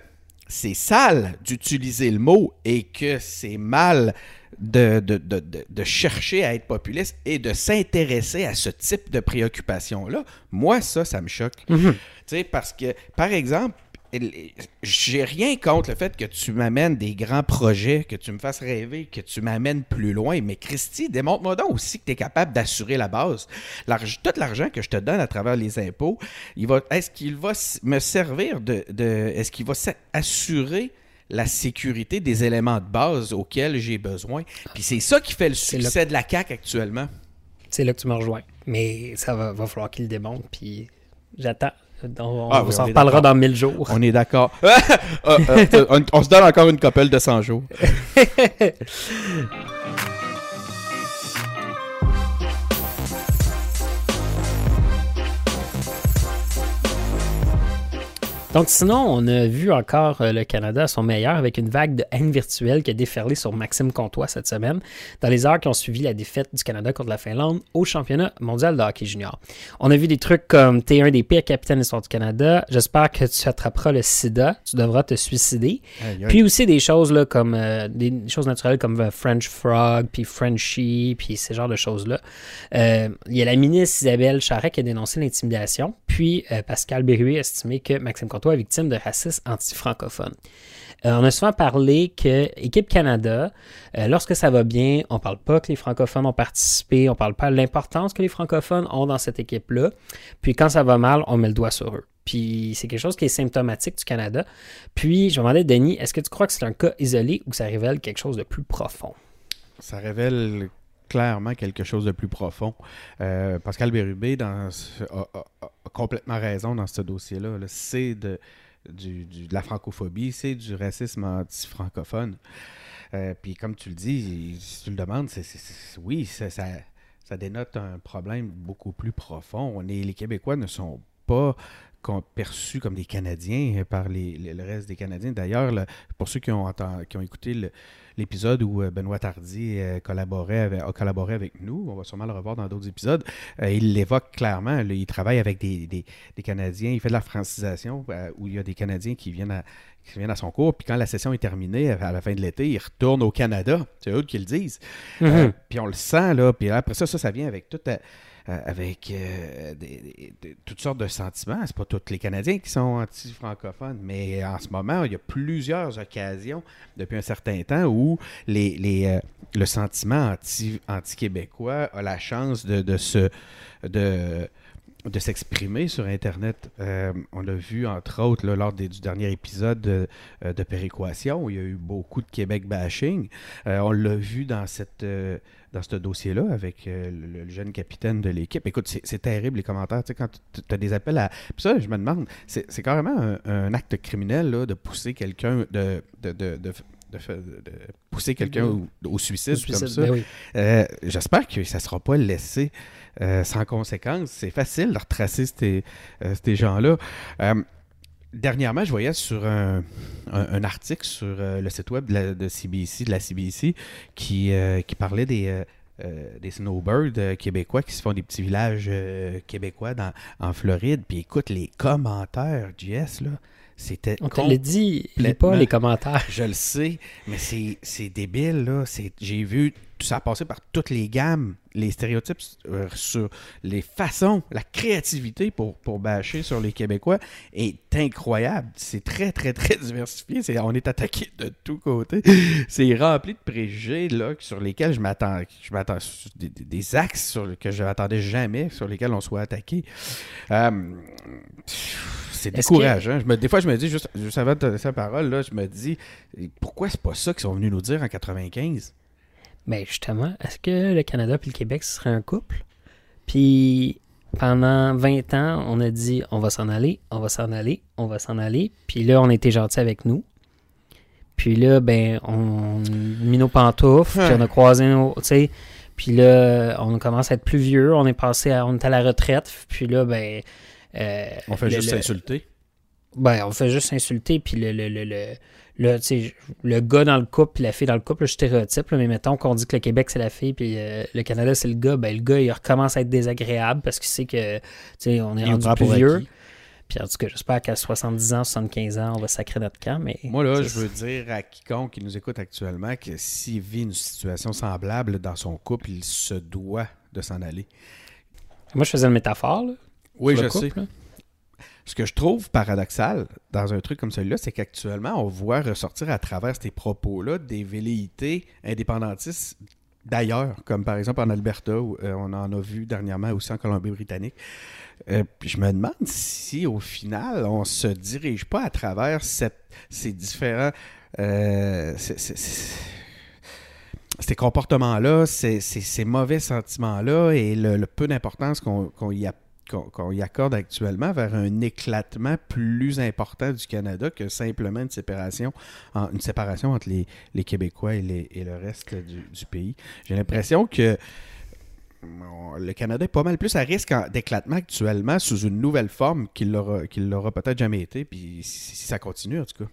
c'est sale d'utiliser le mot et que c'est mal de, de, chercher à être populiste et de s'intéresser à ce type de préoccupation-là. Moi, ça, ça me choque. Tu sais, parce que, par exemple, j'ai rien contre le fait que tu m'amènes des grands projets, que tu me fasses rêver, que tu m'amènes plus loin. Mais Christy, démontre-moi donc aussi que tu es capable d'assurer la base. Tout l'argent que je te donne à travers les impôts, est-ce qu'il va me servir de. est-ce qu'il va assurer la sécurité des éléments de base auxquels j'ai besoin? Puis c'est ça qui fait le succès de la CAQ actuellement. C'est là que tu me rejoins. Mais ça va, va falloir qu'il le démontre. Puis j'attends. On, ah, s'en reparlera dans 1000 jours. On est d'accord. Ah, [laughs] on, on, se donne encore une couple de 100 jours. [laughs] Donc sinon, on a vu encore euh, le Canada à son meilleur avec une vague de haine virtuelle qui a déferlé sur Maxime Comtois cette semaine dans les heures qui ont suivi la défaite du Canada contre la Finlande au championnat mondial de hockey junior. On a vu des trucs comme t'es un des pires capitaines de l'histoire du Canada, j'espère que tu attraperas le sida, tu devras te suicider. Puis aussi des choses là comme euh, des choses naturelles comme euh, French Frog, puis Frenchie, puis ce genre de choses-là. Il y a la ministre Isabelle Charret qui a dénoncé l'intimidation, puis Pascal Berruet a estimé que Maxime Comtois victime de racisme anti-francophone. Euh, on a souvent parlé que Équipe Canada, euh, lorsque ça va bien, on parle pas que les francophones ont participé, on parle pas de l'importance que les francophones ont dans cette équipe-là. Puis quand ça va mal, on met le doigt sur eux. Puis c'est quelque chose qui est symptomatique du Canada. Puis je me demandais, Denis, est-ce que tu crois que c'est un cas isolé ou que ça révèle quelque chose de plus profond? Ça révèle clairement quelque chose de plus profond. Euh, Pascal Bérubé a, complètement raison dans ce dossier-là. c'est de, la francophobie, c'est du racisme anti-francophone. Euh, puis comme tu le dis, si tu le demandes, oui, ça, ça, dénote un problème beaucoup plus profond. On les Québécois ne sont pas perçus comme des Canadiens par le reste des Canadiens. D'ailleurs, pour ceux qui ont, qui ont écouté le, l'épisode où euh, Benoît Tardy euh, collaborait avec, a collaboré avec nous. On va sûrement le revoir dans d'autres épisodes. Euh, il l'évoque clairement. il travaille avec des, des, Canadiens. Il fait de la francisation où il y a des Canadiens qui viennent à, qui viennent à son cours. Puis quand la session est terminée, à la fin de l'été, il retourne au Canada. C'est eux qui le disent. Mm-hmm. puis on le sent, là. Puis après ça, ça, ça vient avec toute euh, avec euh, toutes sortes de sentiments. C'est pas tous les Canadiens qui sont anti-francophones, mais en ce moment, il y a plusieurs occasions depuis un certain temps où les, les euh, le sentiment anti, anti-québécois a la chance de, de se de de s'exprimer sur Internet. on l'a vu, entre autres, lors du dernier épisode de, de, Péréquation, où il y a eu beaucoup de Québec bashing. on l'a vu dans cette, dans ce dossier-là avec euh, le, jeune capitaine de l'équipe. Écoute, c'est terrible les commentaires. Tu sais, quand tu as des appels à. Puis ça, je me demande, c'est carrément un, acte criminel là, de pousser quelqu'un, de, de, pousser quelqu'un au, au, suicide, Au comme ça. ben oui. Euh, J'espère que ça ne sera pas laissé euh, sans conséquence. C'est facile de retracer ces, euh, ces gens-là. Euh, dernièrement, je voyais sur un, un- un article sur le site web de, la, de CBC, de la CBC, qui, qui parlait des, euh, des snowbirds euh, québécois qui se font des petits villages euh, québécois dans, en Floride. Puis écoute, les commentaires, JS, là, c'était On te l'a dit, lis pas les commentaires. je le sais, mais c'est débile, là. J'ai vu ça passer par toutes les gammes, les stéréotypes euh, sur les façons, la créativité pour, pour bâcher sur les Québécois est incroyable. C'est très, très, très [laughs] diversifié. On est attaqué de tous côtés. C'est rempli de préjugés, là, sur lesquels je m'attends. Je m'attends des, axes sur que je n'attendais jamais, sur lesquels on soit attaqué. Euh, c'est décourageant. Des fois, je me dis, juste, juste avant de te laisser la parole, là, je me dis, pourquoi c'est pas ça qu'ils sont venus nous dire en 95? Mais justement, est-ce que le Canada et le Québec, ce serait un couple? Puis pendant 20 ans, on a dit on va s'en aller, on va s'en aller, on va s'en aller. Puis là, on a été gentils avec nous. Puis là, ben, on a mis nos pantoufles, puis on a croisé nos. Tu sais. Puis là, on commence à être plus vieux, on est passé à, on est à la retraite. Puis là, ben. euh, On fait le- juste le- s'insulter. ben, on fait juste insulter, puis le, le, le, le, le, tu sais, le gars dans le couple, puis la fille dans le couple, le stéréotype, là, mais mettons qu'on dit que le Québec, c'est la fille, puis euh, le Canada, c'est le gars, ben, le gars, il recommence à être désagréable parce qu'il sait que, tu sais, on est Il rendu plus vieux. acquis. Puis en tout cas, j'espère qu'à 70 ans, 75 ans, on va sacrer notre camp, mais... Moi, là, je veux dire à quiconque qui nous écoute actuellement que s'il vit une situation semblable dans son couple, il se doit de s'en aller. Moi, je faisais une métaphore, là, Oui, je le couple, sais. là. Ce que je trouve paradoxal dans un truc comme celui-là, c'est qu'actuellement, on voit ressortir à travers ces propos-là des velléités indépendantistes d'ailleurs, comme par exemple en Alberta, où euh, on en a vu dernièrement aussi en Colombie-Britannique. Euh, puis je me demande si au final, on se dirige pas à travers ces différents... euh, ces- comportements-là, ces, mauvais sentiments-là et le, peu d'importance qu'on y, a- qu'on- y accorde actuellement vers un éclatement plus important du Canada que simplement une séparation, entre les, Québécois et, le reste du, pays. J'ai l'impression que le Canada est pas mal plus à risque en- d'éclatement actuellement sous une nouvelle forme qu'il l'aura peut-être jamais été, puis si, si ça continue en tout cas.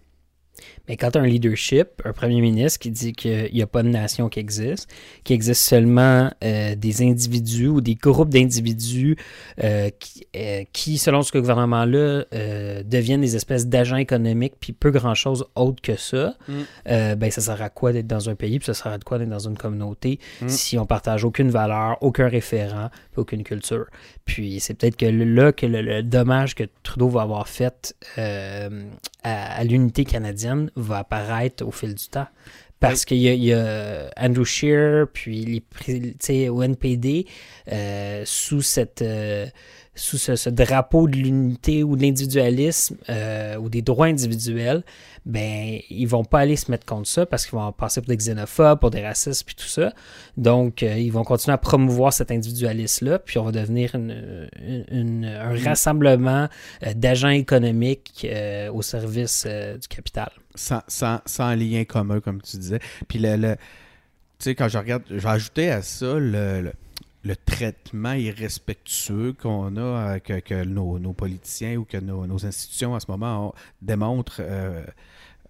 Mais quand tu as un leadership, un premier ministre qui dit qu'il n'y a pas de nation qui existe, qu'il existe seulement euh, des individus ou des groupes d'individus euh, qui, euh, qui, selon ce gouvernement-là, deviennent des espèces d'agents économiques, puis peu grand-chose autre que ça, Mm. ben ça sert à quoi d'être dans un pays, puis ça sert à quoi d'être dans une communauté Mm. si on partage aucune valeur, aucun référent, puis aucune culture? Puis c'est peut-être que là que le, le dommage que Trudeau va avoir fait à, à l'unité canadienne va apparaître au fil du temps. Parce qu'il y, a- il y a Andrew Scheer, puis les, au NPD, euh, sous cette... euh, sous ce, ce drapeau de l'unité ou de l'individualisme euh, ou des droits individuels, ben ils vont pas aller se mettre contre ça parce qu'ils vont passer pour des xénophobes, pour des racistes puis tout ça. Donc euh, ils vont continuer à promouvoir cet individualisme-là, puis on va devenir une- une- une- un rassemblement euh, d'agents économiques au service du capital. Sans, sans, sans lien commun, comme tu disais. Puis, le, tu sais, quand je regarde, je vais ajouter à ça le, le- traitement irrespectueux qu'on a, euh, que, nos, nos politiciens ou que nos, institutions en ce moment ont- démontrent euh,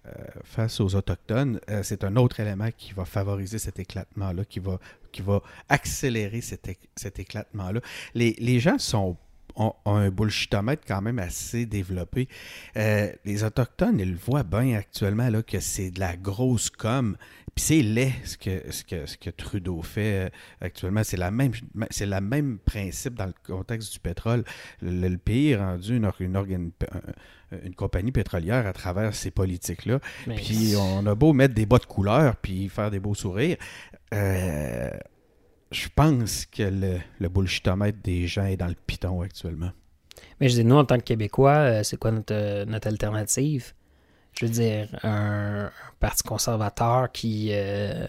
euh, face aux Autochtones. C'est un autre élément qui va favoriser cet éclatement-là, qui va, qui va accélérer cet, cet éclatement-là. Les, les gens sont ont, ont un bullshitomètre quand même assez développé. Euh, les Autochtones, ils le voient bien actuellement là, que c'est de la grosse com. Puis c'est laid ce que, ce, que, ce que Trudeau fait euh, actuellement. C'est la même c'est le même principe dans le contexte du pétrole. Le, le pays est rendu une, une, organ- un- une compagnie pétrolière à travers ces politiques-là. Puis on a beau mettre des bas de couleur puis faire des beaux sourires. euh, je pense que le, le bullshitomètre des gens est dans le piton actuellement. Mais je dis, nous, en tant que Québécois, euh, c'est quoi notre, euh, notre alternative? Je veux dire, un, parti conservateur qui. euh,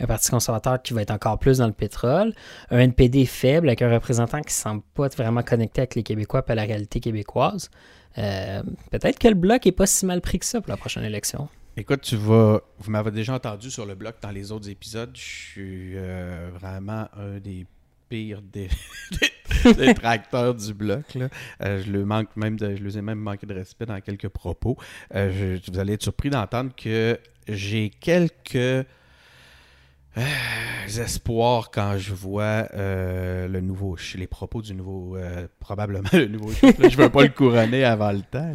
un parti conservateur qui va être encore plus dans le pétrole, un NPD faible avec un représentant qui ne semble pas être vraiment connecté avec les Québécois et la réalité québécoise. Peut-être que le bloc est pas si mal pris que ça pour la prochaine élection. Écoute, tu vas. Vous m'avez déjà entendu sur le blog dans les autres épisodes. Je suis euh, vraiment un des pires des, [laughs] tracteurs du bloc. Là. Euh, je, le manque même je les ai même manqué de respect dans quelques propos. Euh, vous allez être surpris d'entendre que j'ai quelques euh, espoirs quand je vois euh, le nouveau, les propos du nouveau, euh, probablement [laughs] le nouveau Je je veux pas le couronner avant le temps,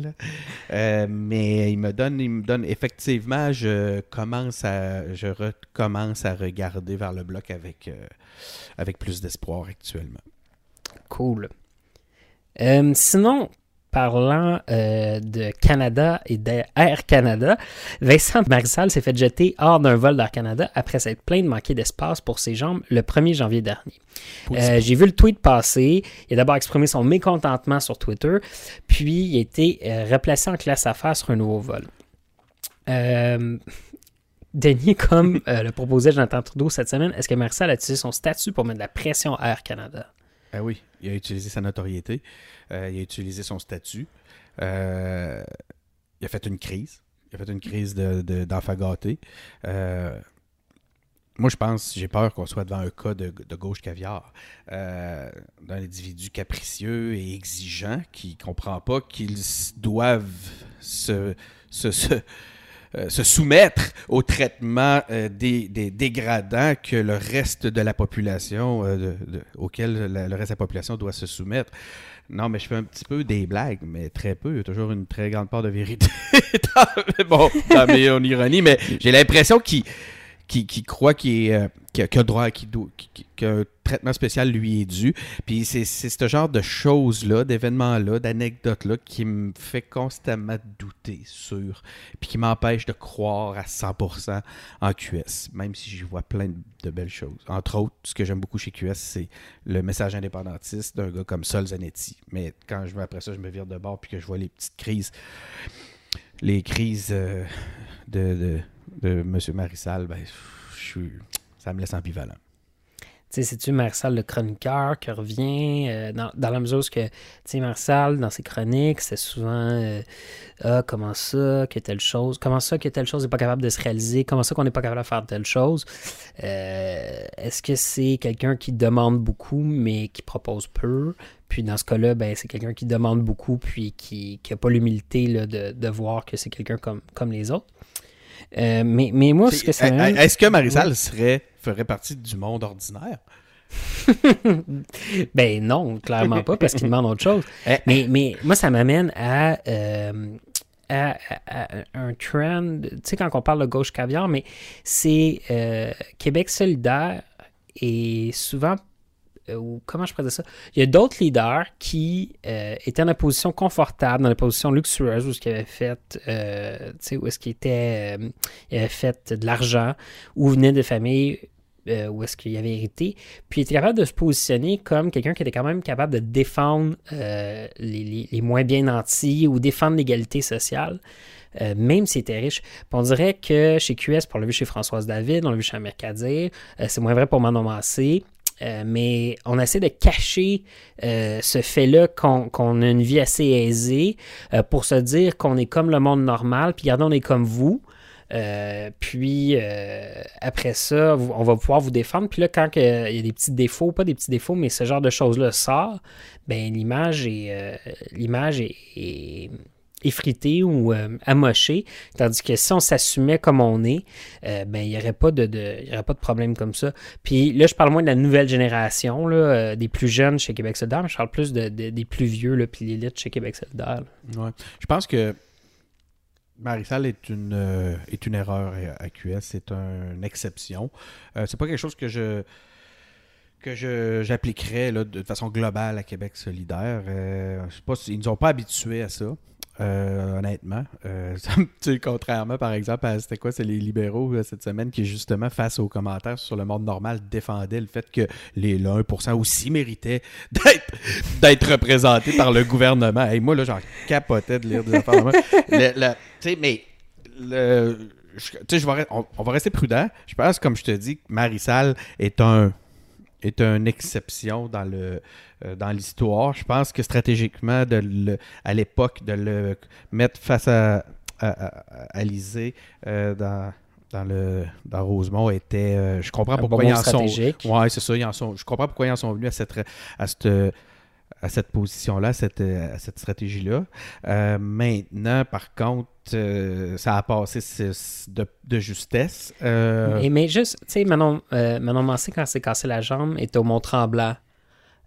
mais il me donne, il me donne effectivement, je commence à, je recommence à regarder vers le bloc avec, avec plus d'espoir actuellement. Cool. sinon, parlant euh, de Canada et d'Air Canada, Vincent Marissal s'est fait jeter hors d'un vol d'Air Canada après s'être plaint de manquer d'espace pour ses jambes le 1er janvier dernier. Euh, j'ai vu le tweet passer. Il a d'abord exprimé son mécontentement sur Twitter, puis il a été euh, replacé en classe affaires sur un nouveau vol. [laughs] Denis, comme le proposait Jonathan Trudeau cette semaine, est-ce que Marissal a utilisé son statut pour mettre de la pression à Air Canada? Ah oui, il a utilisé sa notoriété. Euh, il a utilisé son statut. Euh, il a fait une crise. Il a fait une crise d'enfant de. Euh, moi, je pense, j'ai peur qu'on soit devant un cas de, gauche caviar, d'un individu capricieux et exigeant qui ne comprend pas qu'ils doivent se, se, soumettre au traitement des, dégradants que le reste de la population, auquel le reste de la population doit se soumettre. Non, mais je fais un petit peu des blagues, mais très peu. Il y a toujours une très grande part de vérité [laughs] bon, dans mes ironies, mais j'ai l'impression qu'il qui, croit qu'il euh, a, droit, qu'un traitement spécial lui est dû. Puis c'est ce genre de choses-là, d'événements-là, d'anecdotes-là qui me fait constamment douter sur, puis qui m'empêche de croire à 100% en QS, même si j'y vois plein de, belles choses. Entre autres, ce que j'aime beaucoup chez QS, c'est le message indépendantiste d'un gars comme Sol Zanetti. Mais quand je après ça, je me vire de bord puis que je vois les petites crises, les crises euh, de M. Marissal, ben, je ça me laisse ambivalent. Tu sais, c'est-tu Marissal le chroniqueur qui revient euh, dans, la mesure où que, tu Marissal, dans ses chroniques, c'est souvent euh, Ah, comment ça, que telle chose, comment ça, que telle chose n'est pas capable de se réaliser, comment ça qu'on n'est pas capable de faire telle chose. Euh, est-ce que c'est quelqu'un qui demande beaucoup, mais qui propose peu? Puis dans ce cas-là, ben, c'est quelqu'un qui demande beaucoup, puis qui n'a pas l'humilité de, de, voir que c'est quelqu'un comme, comme les autres. Euh, mais, mais moi, ce que ça. Est-ce que Marisal serait, ferait partie du monde ordinaire? [laughs] ben non, clairement pas, parce qu'il demande autre chose. [laughs] Eh. mais, mais moi, ça m'amène à, euh, à, un trend, tu sais, quand on parle de gauche caviar, mais c'est euh, Québec solidaire et souvent ou comment je pourrais ça? Il y a d'autres leaders qui euh, étaient en position confortable, dans la position luxueuse, où qu'ils avaient fait, euh, où est-ce qu'ils étaient, avaient fait de l'argent, ou venaient de familles où est-ce qu'il avait hérité, puis il était capable de se positionner comme quelqu'un qui était quand même capable de défendre les, moins bien nantis ou défendre l'égalité sociale. même s'il était riche. on dirait que chez QS, on l'a vu chez Françoise David, on l'a vu chez Amir Kadir, c'est moins vrai pour Manon Massé. Euh, mais on essaie de cacher euh, ce fait-là qu'on a une vie assez aisée euh, pour se dire qu'on est comme le monde normal, puis regardez, on est comme vous. puis après ça, on va pouvoir vous défendre. Puis là, quand il y a des petits défauts, pas des petits défauts, mais ce genre de choses-là sort, ben l'image l'image est, effrité ou euh, amoché. Tandis que si on s'assumait comme on est, euh, ben, il n'y aurait, pas de, aurait pas de problème comme ça. Puis là, je parle moins de la nouvelle génération, là, euh, des plus jeunes chez Québec solidaire, mais je parle plus de, des plus vieux, là, puis l'élite chez Québec solidaire. Ouais. Je pense que Marisal est une, est une erreur à QS, c'est une exception. c'est pas quelque chose que je que j'appliquerais de façon globale à Québec solidaire. je sais pas, ils ne nous ont pas habitués à ça. Euh, honnêtement. Euh, [laughs] contrairement, par exemple, à c'était quoi, c'est les libéraux euh, cette semaine qui, justement, face aux commentaires sur le monde normal, défendaient le fait que les 1% aussi méritaient [laughs] d'être représentés par le gouvernement. Et moi, là, j'en capotais de lire des affaires. mais le, je, on, on, va rester prudent. Je pense, comme je te dis, que Marisal est un est une exception dans le euh, dans l'histoire. Je pense que stratégiquement, de à l'époque, de le mettre face à, Alizé dans dans le dans Rosemont était je comprends pourquoi ils en sont ouais c'est ça ils en sont je comprends pourquoi ils en sont venus à cette à cette à cette position-là, à cette, cette stratégie-là. maintenant, par contre, ça a passé de, justesse. Mais juste, tu sais, Manon, Manon Massé, quand s'est cassé la jambe, était au Mont-Tremblant.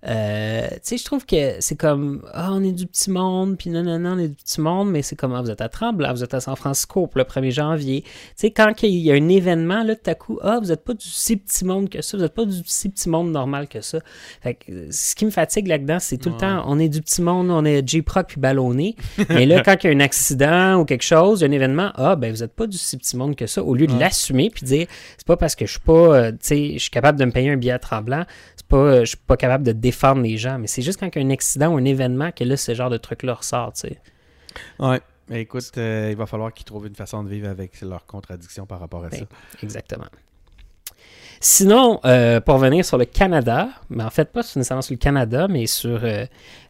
Euh, tu sais, je trouve que c'est comme, ah, on est du petit monde, puis non, non, non, on est du petit monde, mais c'est comme, ah, vous êtes à Tremblant, vous êtes à San Francisco pour le 1er janvier. Tu sais, quand il y a un événement, là, tout à coup, ah, vous n'êtes pas du si petit monde que ça, vous n'êtes pas du si petit monde normal que ça. Fait que, ce qui me fatigue là-dedans, c'est tout le temps, on est du petit monde, on est J-Proc puis ballonné. mais là, quand il y a un accident ou quelque chose, un événement, ah, ben, vous n'êtes pas du si petit monde que ça, au lieu de l'assumer puis dire, c'est pas parce que je suis pas, euh, tu sais, je suis capable de me payer un billet à Tremblant, pas, euh, je suis pas capable de défendre les gens, mais c'est juste quand il y a un accident ou un événement que là, ce genre de truc-là ressort, tu sais. Ouais. Mais écoute, euh, il va falloir qu'ils trouvent une façon de vivre avec leurs contradictions par rapport à ben, ça. Exactement. Sinon, euh, pour revenir sur le Canada, mais en fait pas nécessairement sur le Canada, mais sur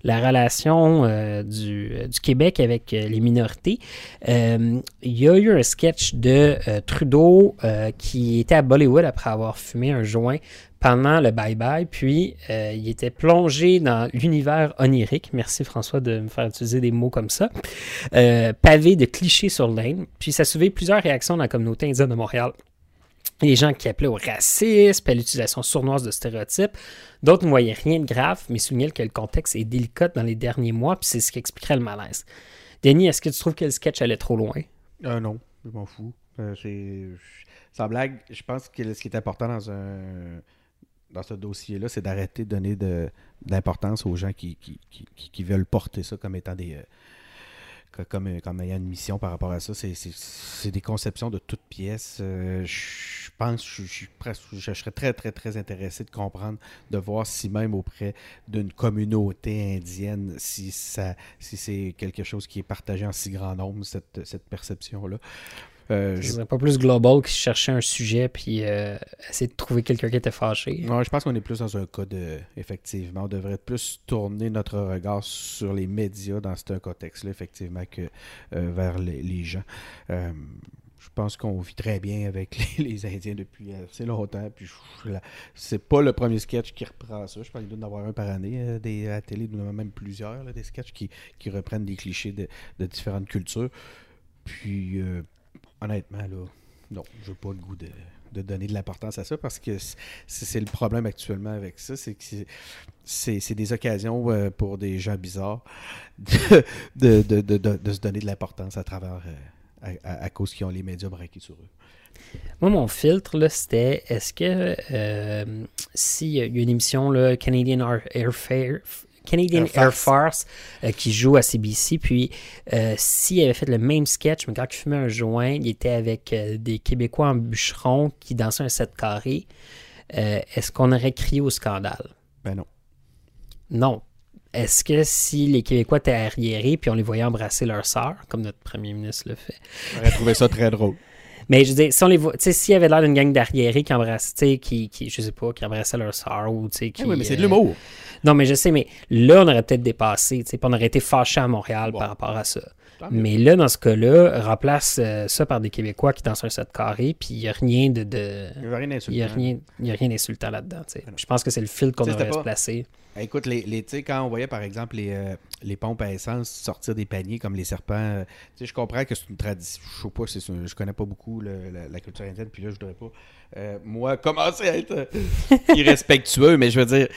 la relation du, du, Québec avec les minorités, il y a eu un sketch de Trudeau qui était à Bollywood après avoir fumé un joint pendant le bye-bye, puis euh, il était plongé dans l'univers onirique, merci François de me faire utiliser des mots comme ça, euh, pavé de clichés sur l'aine, puis ça soulevait plusieurs réactions dans la communauté indienne de Montréal. Les gens qui appelaient au racisme, à l'utilisation sournoise de stéréotypes. D'autres ne voyaient rien de grave, mais soulignaient que le contexte est délicat dans les derniers mois, puis c'est ce qui expliquerait le malaise. Denis, est-ce que tu trouves que le sketch allait trop loin? Euh, non, je m'en fous. c'est... Sans blague, je pense que ce qui est important dans un dans ce dossier-là, c'est d'arrêter de donner d'importance aux gens qui, qui, veulent porter ça comme étant des. Euh, comme, comme ayant une mission par rapport à ça. C'est, des conceptions de toutes pièces. Euh, je pense, je, je, serais très, très, très intéressé de comprendre, de voir si même auprès d'une communauté indienne, si, c'est quelque chose qui est partagé en si grand nombre, cette perception-là. Euh, je... pas plus global que chercher un sujet puis euh, essayer de trouver quelqu'un qui était fâché. Non, je pense qu'on est plus dans un cas de. Effectivement, on devrait plus tourner notre regard sur les médias dans ce contexte-là, effectivement, que euh, vers les, gens. je pense qu'on vit très bien avec [laughs] les, Indiens depuis assez longtemps. Puis c'est pas le premier sketch qui reprend ça. Je pense qu'il doit en avoir un par année des, à la télé, il même plusieurs, des sketchs qui, reprennent des clichés de, de différentes cultures. Puis honnêtement, là, non, je n'ai pas le goût de, donner de l'importance à ça parce que c'est le problème actuellement avec ça, c'est que c'est des occasions euh, pour des gens bizarres [laughs] de, se donner de l'importance à travers, euh, à, cause qu'ils ont les médias braqués sur eux. Moi, mon filtre, c'était est-ce que euh, s'il y a une émission, là, Canadian Airfare, Canadian Air Force, euh, qui joue à CBC. Puis, euh, s'il avait fait le même sketch, mais quand il fumait un joint, il était avec euh, des Québécois en bûcheron qui dansaient un set carré, est-ce qu'on aurait crié au scandale? Ben non. Non. Est-ce que si les Québécois étaient arriérés puis on les voyait embrasser leur sœur, comme notre premier ministre le fait? On aurait trouvé ça très drôle. Mais je veux dire, si on les voit, tu sais, s'il y avait l'air d'une gang d'arriérés qui embrassaient, qui, qui, je sais pas, qui embrassaient leur sœur ou, tu sais, qui. Eh oui, mais c'est de l'humour. Non, mais je sais, mais là, on aurait peut-être dépassé, tu sais, on aurait été fâché à Montréal par rapport à ça. Mais là, dans ce cas-là, remplace euh, ça par des Québécois qui dansent un set carré, puis il n'y a rien de. Il n'y a rien d'insultant. Il n'y a rien, d'insultant là-dedans. Je pense que c'est le fil qu'on devrait se placer. Eh, écoute, les, les quand on voyait par exemple les, euh, les, pompes à essence sortir des paniers comme les serpents, euh, je comprends que c'est une tradition. Je sais pas, je connais pas beaucoup la, culture indienne, puis là, je voudrais pas, moi, commencer à être irrespectueux, mais je veux dire,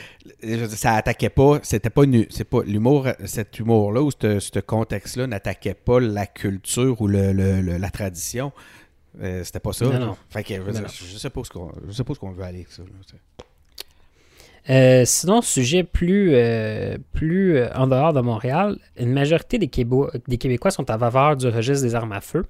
ça attaquait pas, c'était pas, c'est pas l'humour, cet humour-là ou ce contexte-là n'attaquait pas la culture ou le, la tradition. Euh, c'était pas ça. Non, Fait que, je, sais pas ce qu'on veut aller avec ça. Euh, sinon, sujet plus, euh, plus en dehors de Montréal, une majorité des, des Québécois sont en faveur du registre des armes à feu.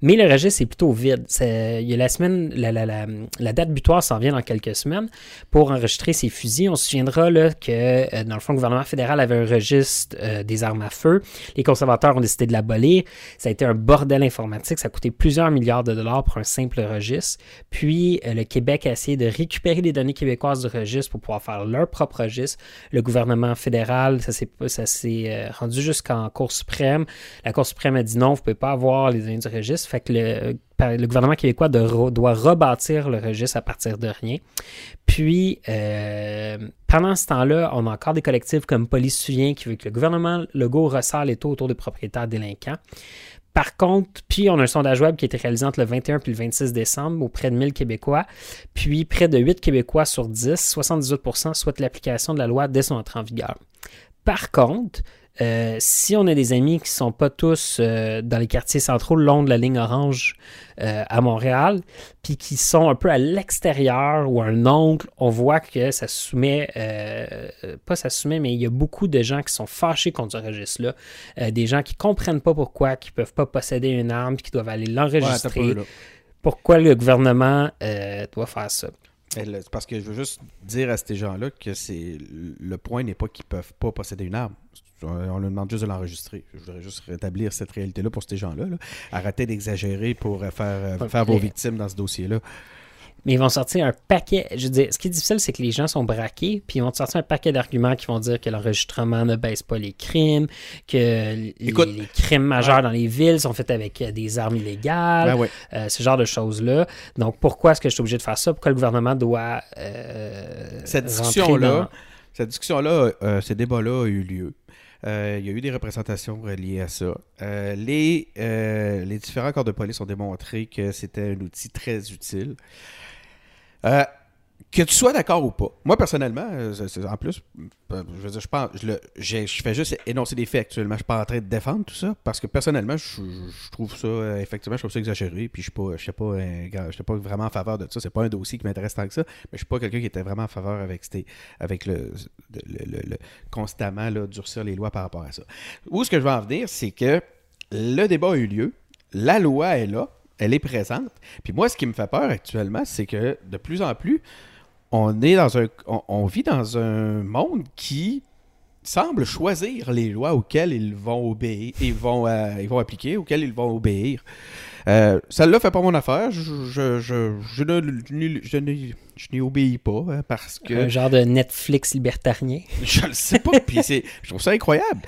Mais le registre est plutôt vide. il y a la semaine, la, date butoir s'en vient dans quelques semaines pour enregistrer ces fusils. On se souviendra là, que, euh, dans le fond, le gouvernement fédéral avait un registre euh, des armes à feu. Les conservateurs ont décidé de l'abolir. Ça a été un bordel informatique. Ça a coûté plusieurs milliards de dollars pour un simple registre. Puis, euh, le Québec a essayé de récupérer les données québécoises du registre pour pouvoir faire leur propre registre. Le gouvernement fédéral, ça s'est, ça s'est rendu jusqu'en Cour suprême. La Cour suprême a dit non, vous ne pouvez pas avoir les données du registre. Fait que le, gouvernement québécois doit rebâtir le registre à partir de rien. Puis, euh, pendant ce temps-là, on a encore des collectifs comme Police Souvient qui veut que le gouvernement Legault resserre les taux autour des propriétaires délinquants. Par contre, puis on a un sondage web qui a été réalisé entre le 21 et le 26 décembre auprès de 1000 Québécois. Puis près de 8 Québécois sur 10, 78% souhaitent l'application de la loi dès son entrée en vigueur. Par contre, euh, si on a des amis qui ne sont pas tous euh, dans les quartiers centraux le long de la ligne orange euh, à Montréal, puis qui sont un peu à l'extérieur ou un oncle, on voit que ça soumet, pas ça soumet, mais il y a beaucoup de gens qui sont fâchés contre ce registre-là. des gens qui ne comprennent pas pourquoi, qui ne peuvent pas posséder une arme, qui doivent aller l'enregistrer. pourquoi le gouvernement doit faire ça? C'est parce que je veux juste dire à ces gens-là que c'est le point n'est pas qu'ils ne peuvent pas posséder une arme. On leur demande juste de l'enregistrer. Je voudrais juste rétablir cette réalité-là pour ces gens-là. Arrêtez d'exagérer pour euh, faire, euh, faire vos victimes dans ce dossier-là. Mais ils vont sortir un paquet. Je veux dire, ce qui est difficile, c'est que les gens sont braqués, puis ils vont sortir un paquet d'arguments qui vont dire que l'enregistrement ne baisse pas les crimes, que les, crimes majeurs dans les villes sont faits avec euh, des armes illégales, ben ce genre de choses-là. Donc, pourquoi est-ce que je suis obligé de faire ça? Pourquoi le gouvernement doit. cette discussion-là, cette discussion-là, ces débats-là ont eu lieu. Euh, il y a eu des représentations reliées à ça. Euh, euh, les différents corps de police ont démontré que c'était un outil très utile que tu sois d'accord ou pas. Moi, personnellement, euh, en plus, euh, je veux dire, je pense, je, fais juste énoncer des faits actuellement. Je suis pas en train de défendre tout ça parce que personnellement, je, trouve ça, euh, effectivement, je trouve ça exagéré. Puis je ne suis pas, je pas vraiment en faveur de ça. C'est pas un dossier qui m'intéresse tant que ça. Mais je suis pas quelqu'un qui était vraiment en faveur avec, avec le, le, constamment durcir les lois par rapport à ça. Où ce que je veux en venir, c'est que le débat a eu lieu. La loi est là. Elle est présente. Puis moi, ce qui me fait peur actuellement, c'est que de plus en plus, on est dans un, on, vit dans un monde qui semble choisir les lois auxquelles ils vont obéir, ils vont, euh, ils vont appliquer, auxquelles ils vont obéir. Euh, Celle-là fait pas mon affaire. Je, je, je, je ne, n'y obéis pas hein, parce que. Un genre de Netflix libertarien. [laughs] Je le sais pas. puis je trouve ça incroyable.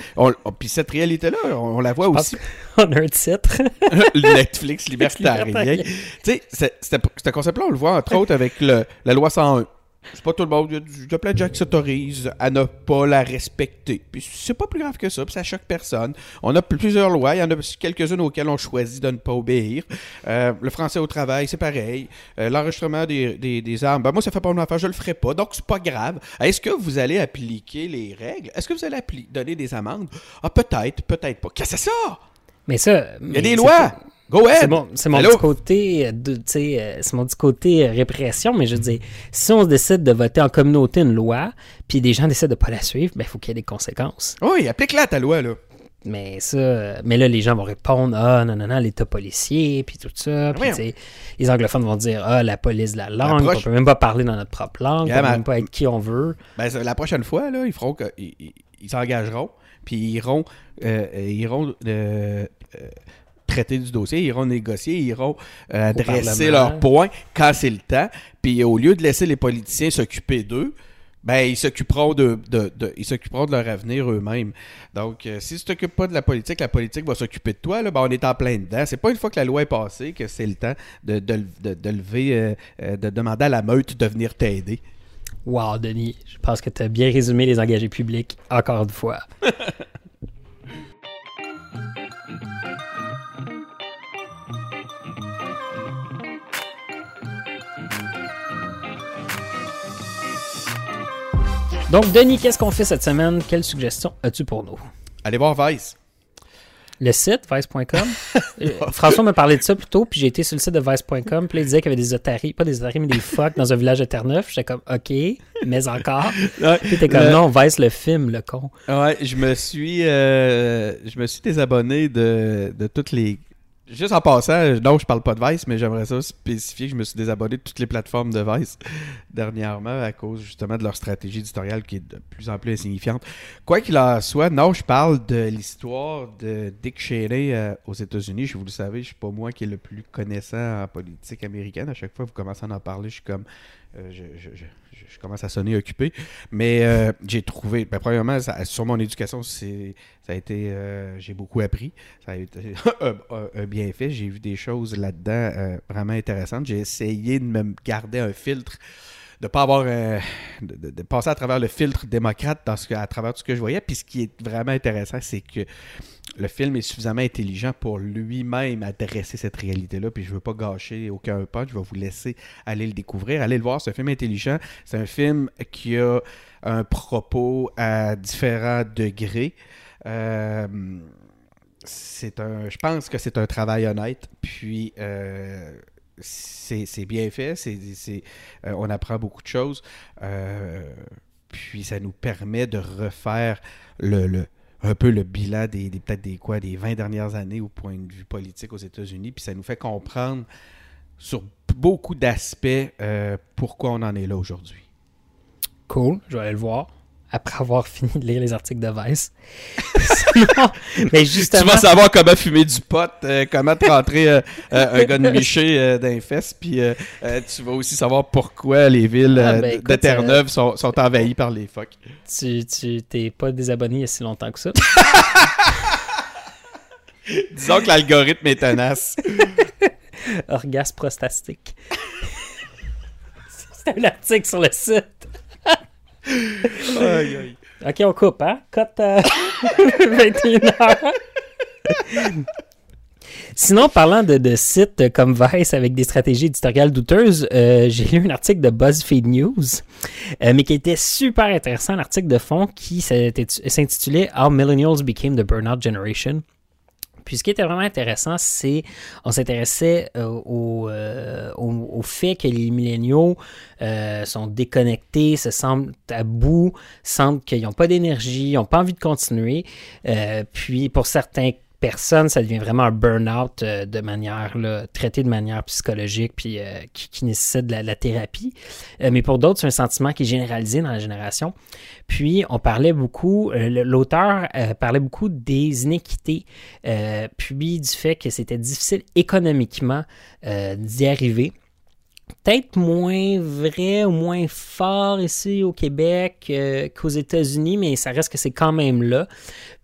puis cette réalité-là, on, la voit aussi. On a un titre. [laughs] Netflix [laughs] libertarien. tu sais, ce concept-là, on le voit entre autres avec le, la loi 101. C'est pas tout le monde. Il y, a, plein de gens qui s'autorisent à ne pas la respecter. Puis c'est pas plus grave que ça, puis ça choque personne. On a plusieurs lois. Il y en a quelques-unes auxquelles on choisit de ne pas obéir. Euh, le français au travail, c'est pareil. Euh, l'enregistrement des, des, armes, ben moi, ça fait pas mon affaire, je le ferai pas. Donc, c'est pas grave. Est-ce que vous allez appliquer les règles? Est-ce que vous allez donner des amendes? Ah, peut-être, peut-être pas. Qu'est-ce que c'est ça? Mais ça. Il y a des lois! Go ahead! C'est mon, petit côté, euh, euh, c'est mon petit côté euh, répression, mais je veux dire, si on décide de voter en communauté une loi, puis des gens décident de pas la suivre, ben, il faut qu'il y ait des conséquences. Oui, applique-la ta loi, là. Mais ça, mais là, les gens vont répondre, ah, non, non, non, l'État policier, puis tout ça. Puis, les anglophones vont dire, ah, la police de la langue, on peut même pas parler dans notre propre langue, on peut même pas être qui on veut. Ben, la prochaine fois, là, ils feront que, ils s'engageront, puis ils iront, ils iront traiter du dossier, ils iront négocier, ils iront euh, adresser leurs points quand c'est le temps. Puis au lieu de laisser les politiciens s'occuper d'eux, ben, ils s'occuperont de, ils s'occuperont de leur avenir eux-mêmes. Donc, euh, si tu t'occupes pas de la politique, la politique va s'occuper de toi. Là, ben, on est en plein dedans. C'est pas une fois que la loi est passée que c'est le temps de, de, lever, euh, de demander à la meute de venir t'aider. Wow, Denis, je pense que tu as bien résumé les engagés publics encore une fois. [laughs] Donc, Denis, qu'est-ce qu'on fait cette semaine? Quelle suggestion as-tu pour nous? Allez voir Vice. Le site, vice.com. [laughs] Euh, François m'a parlé de ça plus tôt, puis j'ai été sur le site de vice.com, puis il disait qu'il y avait des otaries, pas des otaries, mais des [laughs] phoques dans un village de Terre-Neuf. J'étais comme, OK, mais encore. [laughs] puis t'es comme, non, Vice le film, le con. Ouais, je me suis, euh, je me suis désabonné de, de toutes les Juste en passant, non, je parle pas de Vice, mais j'aimerais ça spécifier que je me suis désabonné de toutes les plateformes de Vice [laughs] dernièrement à cause justement de leur stratégie éditoriale qui est de plus en plus insignifiante. Quoi qu'il en soit, non, je parle de l'histoire de Dick Cheney euh, aux États-Unis. Je vous le savez, je suis pas moi qui est le plus connaissant en politique américaine. À chaque fois que vous commencez à en parler, je suis comme euh, je- je- je commence à sonner occupé. Mais euh, j'ai trouvé, ben, premièrement, sur mon éducation, ça a été, euh, j'ai beaucoup appris. Ça a été [laughs] un, un- bienfait. J'ai vu des choses là-dedans euh, vraiment intéressantes. J'ai essayé de me garder un filtre de pas avoir de, passer à travers le filtre démocrate dans ce à travers tout ce que je voyais. Puis ce qui est vraiment intéressant, c'est que le film est suffisamment intelligent pour lui-même adresser cette réalité-là. Puis je veux pas gâcher aucun punch. Je vais vous laisser aller le découvrir. Allez le voir. C'est un film intelligent. C'est un film qui a un propos à différents degrés. Euh, c'est un, je pense que c'est un travail honnête. Puis euh, c'est bien fait. Euh, on apprend beaucoup de choses. Puis ça nous permet de refaire le, le- un peu le bilan des, peut-être des quoi des 20 dernières années au point de vue politique aux États-Unis. Puis ça nous fait comprendre sur beaucoup d'aspects euh, pourquoi on en est là aujourd'hui. Cool, je vais aller le voir après avoir [laughs] fini de lire les articles de Vice. [laughs] Sinon, mais justement, Tu vas savoir comment fumer du pot, euh, comment te rentrer euh, euh, un gars de miché les fesses, puis tu vas aussi savoir pourquoi les villes Ah, ben, de Terre-Neuve sont, sont envahies par les phoques. tu tu- t'es pas désabonné il y a si longtemps que ça. [laughs] Disons que l'algorithme est tenace. Orgasme prostatique. C'est un article sur le site. Ok, on coupe, hein? Cote euh, 21h. Sinon, parlant de, sites comme Vice avec des stratégies éditoriales douteuses, euh, j'ai lu un article de BuzzFeed News, euh, mais qui était super intéressant, un article de fond qui s'intitulait How Millennials Became the Burnout Generation. Puis ce qui était vraiment intéressant, c'est on s'intéressait euh, au, euh, au, fait que les milléniaux euh, sont déconnectés, se sentent à bout, sentent qu'ils n'ont pas d'énergie, ils n'ont pas envie de continuer. Puis pour certaines personnes, ça devient vraiment un burn-out euh, de manière traité de manière psychologique, puis euh, qui, nécessite de la, thérapie. Euh, mais pour d'autres, c'est un sentiment qui est généralisé dans la génération. Puis on parlait beaucoup, l'auteur parlait beaucoup des inéquités, puis du fait que c'était difficile économiquement d'y arriver peut-être moins vrai ou moins fort ici au Québec euh, qu'aux États-Unis, mais ça reste que c'est quand même là.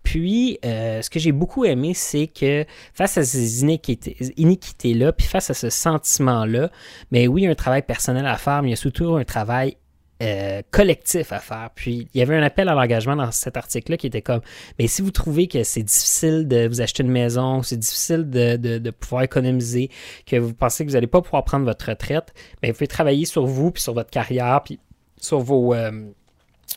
Puis, euh, ce que j'ai beaucoup aimé, c'est que face à ces iniquités-là, puis face à ce sentiment-là, mais oui, il y a un travail personnel à faire, mais il y a surtout un travail euh, collectif à faire. Puis, il y avait un appel à l'engagement dans cet article-là qui était comme, mais si vous trouvez que c'est difficile de vous acheter une maison, c'est difficile de, de- de pouvoir économiser, que vous pensez que vous n'allez pas pouvoir prendre votre retraite, bien, vous pouvez travailler sur vous, puis sur votre carrière, puis sur vos... euh,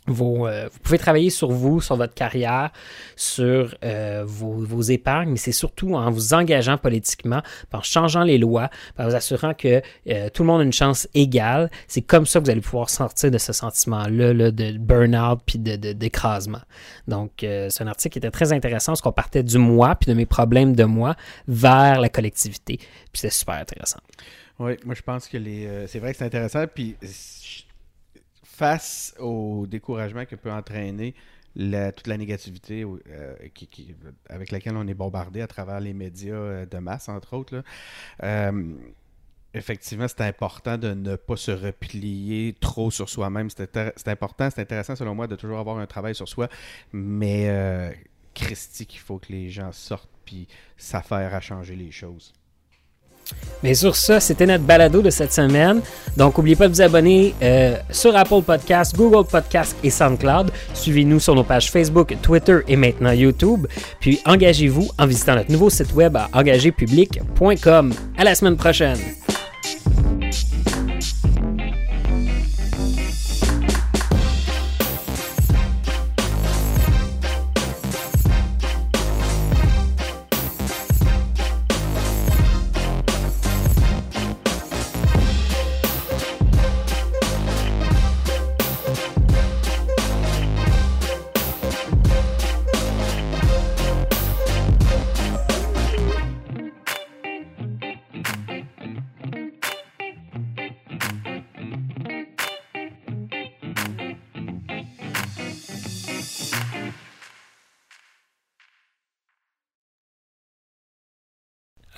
euh, vous pouvez travailler sur vous, sur votre carrière, sur euh, vos, épargnes, mais c'est surtout en vous engageant politiquement, en changeant les lois, en vous assurant que euh, tout le monde a une chance égale. C'est comme ça que vous allez pouvoir sortir de ce sentiment-là là, de burn-out puis de, de- d'écrasement. Donc, c'est un article qui était très intéressant, parce qu'on partait du moi, puis de mes problèmes de moi, vers la collectivité. Puis c'était super intéressant. Oui, moi je pense que c'est vrai que c'est intéressant. Puis face au découragement que peut entraîner toute la négativité euh, avec laquelle on est bombardé à travers les médias euh, de masse, entre autres, euh, effectivement, c'est important de ne pas se replier trop sur soi-même. C'est important, c'est intéressant selon moi de toujours avoir un travail sur soi, mais Christy, qu'il faut que les gens sortent puis s'affairent à changer les choses. Mais sur ça, c'était notre balado de cette semaine. Donc, n'oubliez pas de vous abonner euh, sur Apple Podcasts, Google Podcasts et SoundCloud. Suivez-nous sur nos pages Facebook, Twitter et maintenant YouTube. Puis, engagez-vous en visitant notre nouveau site web à engagépublic.com. À la semaine prochaine!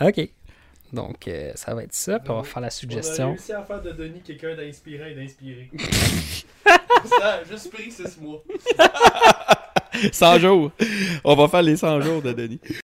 OK. Donc, euh, ça va être ça. Puis on va faire la On a suggestion. réussi à faire de Denis quelqu'un d'inspirant et d'inspiré. [laughs] ça a juste pris 6 mois. [laughs] 100 jours. On va faire les 100 jours de Denis.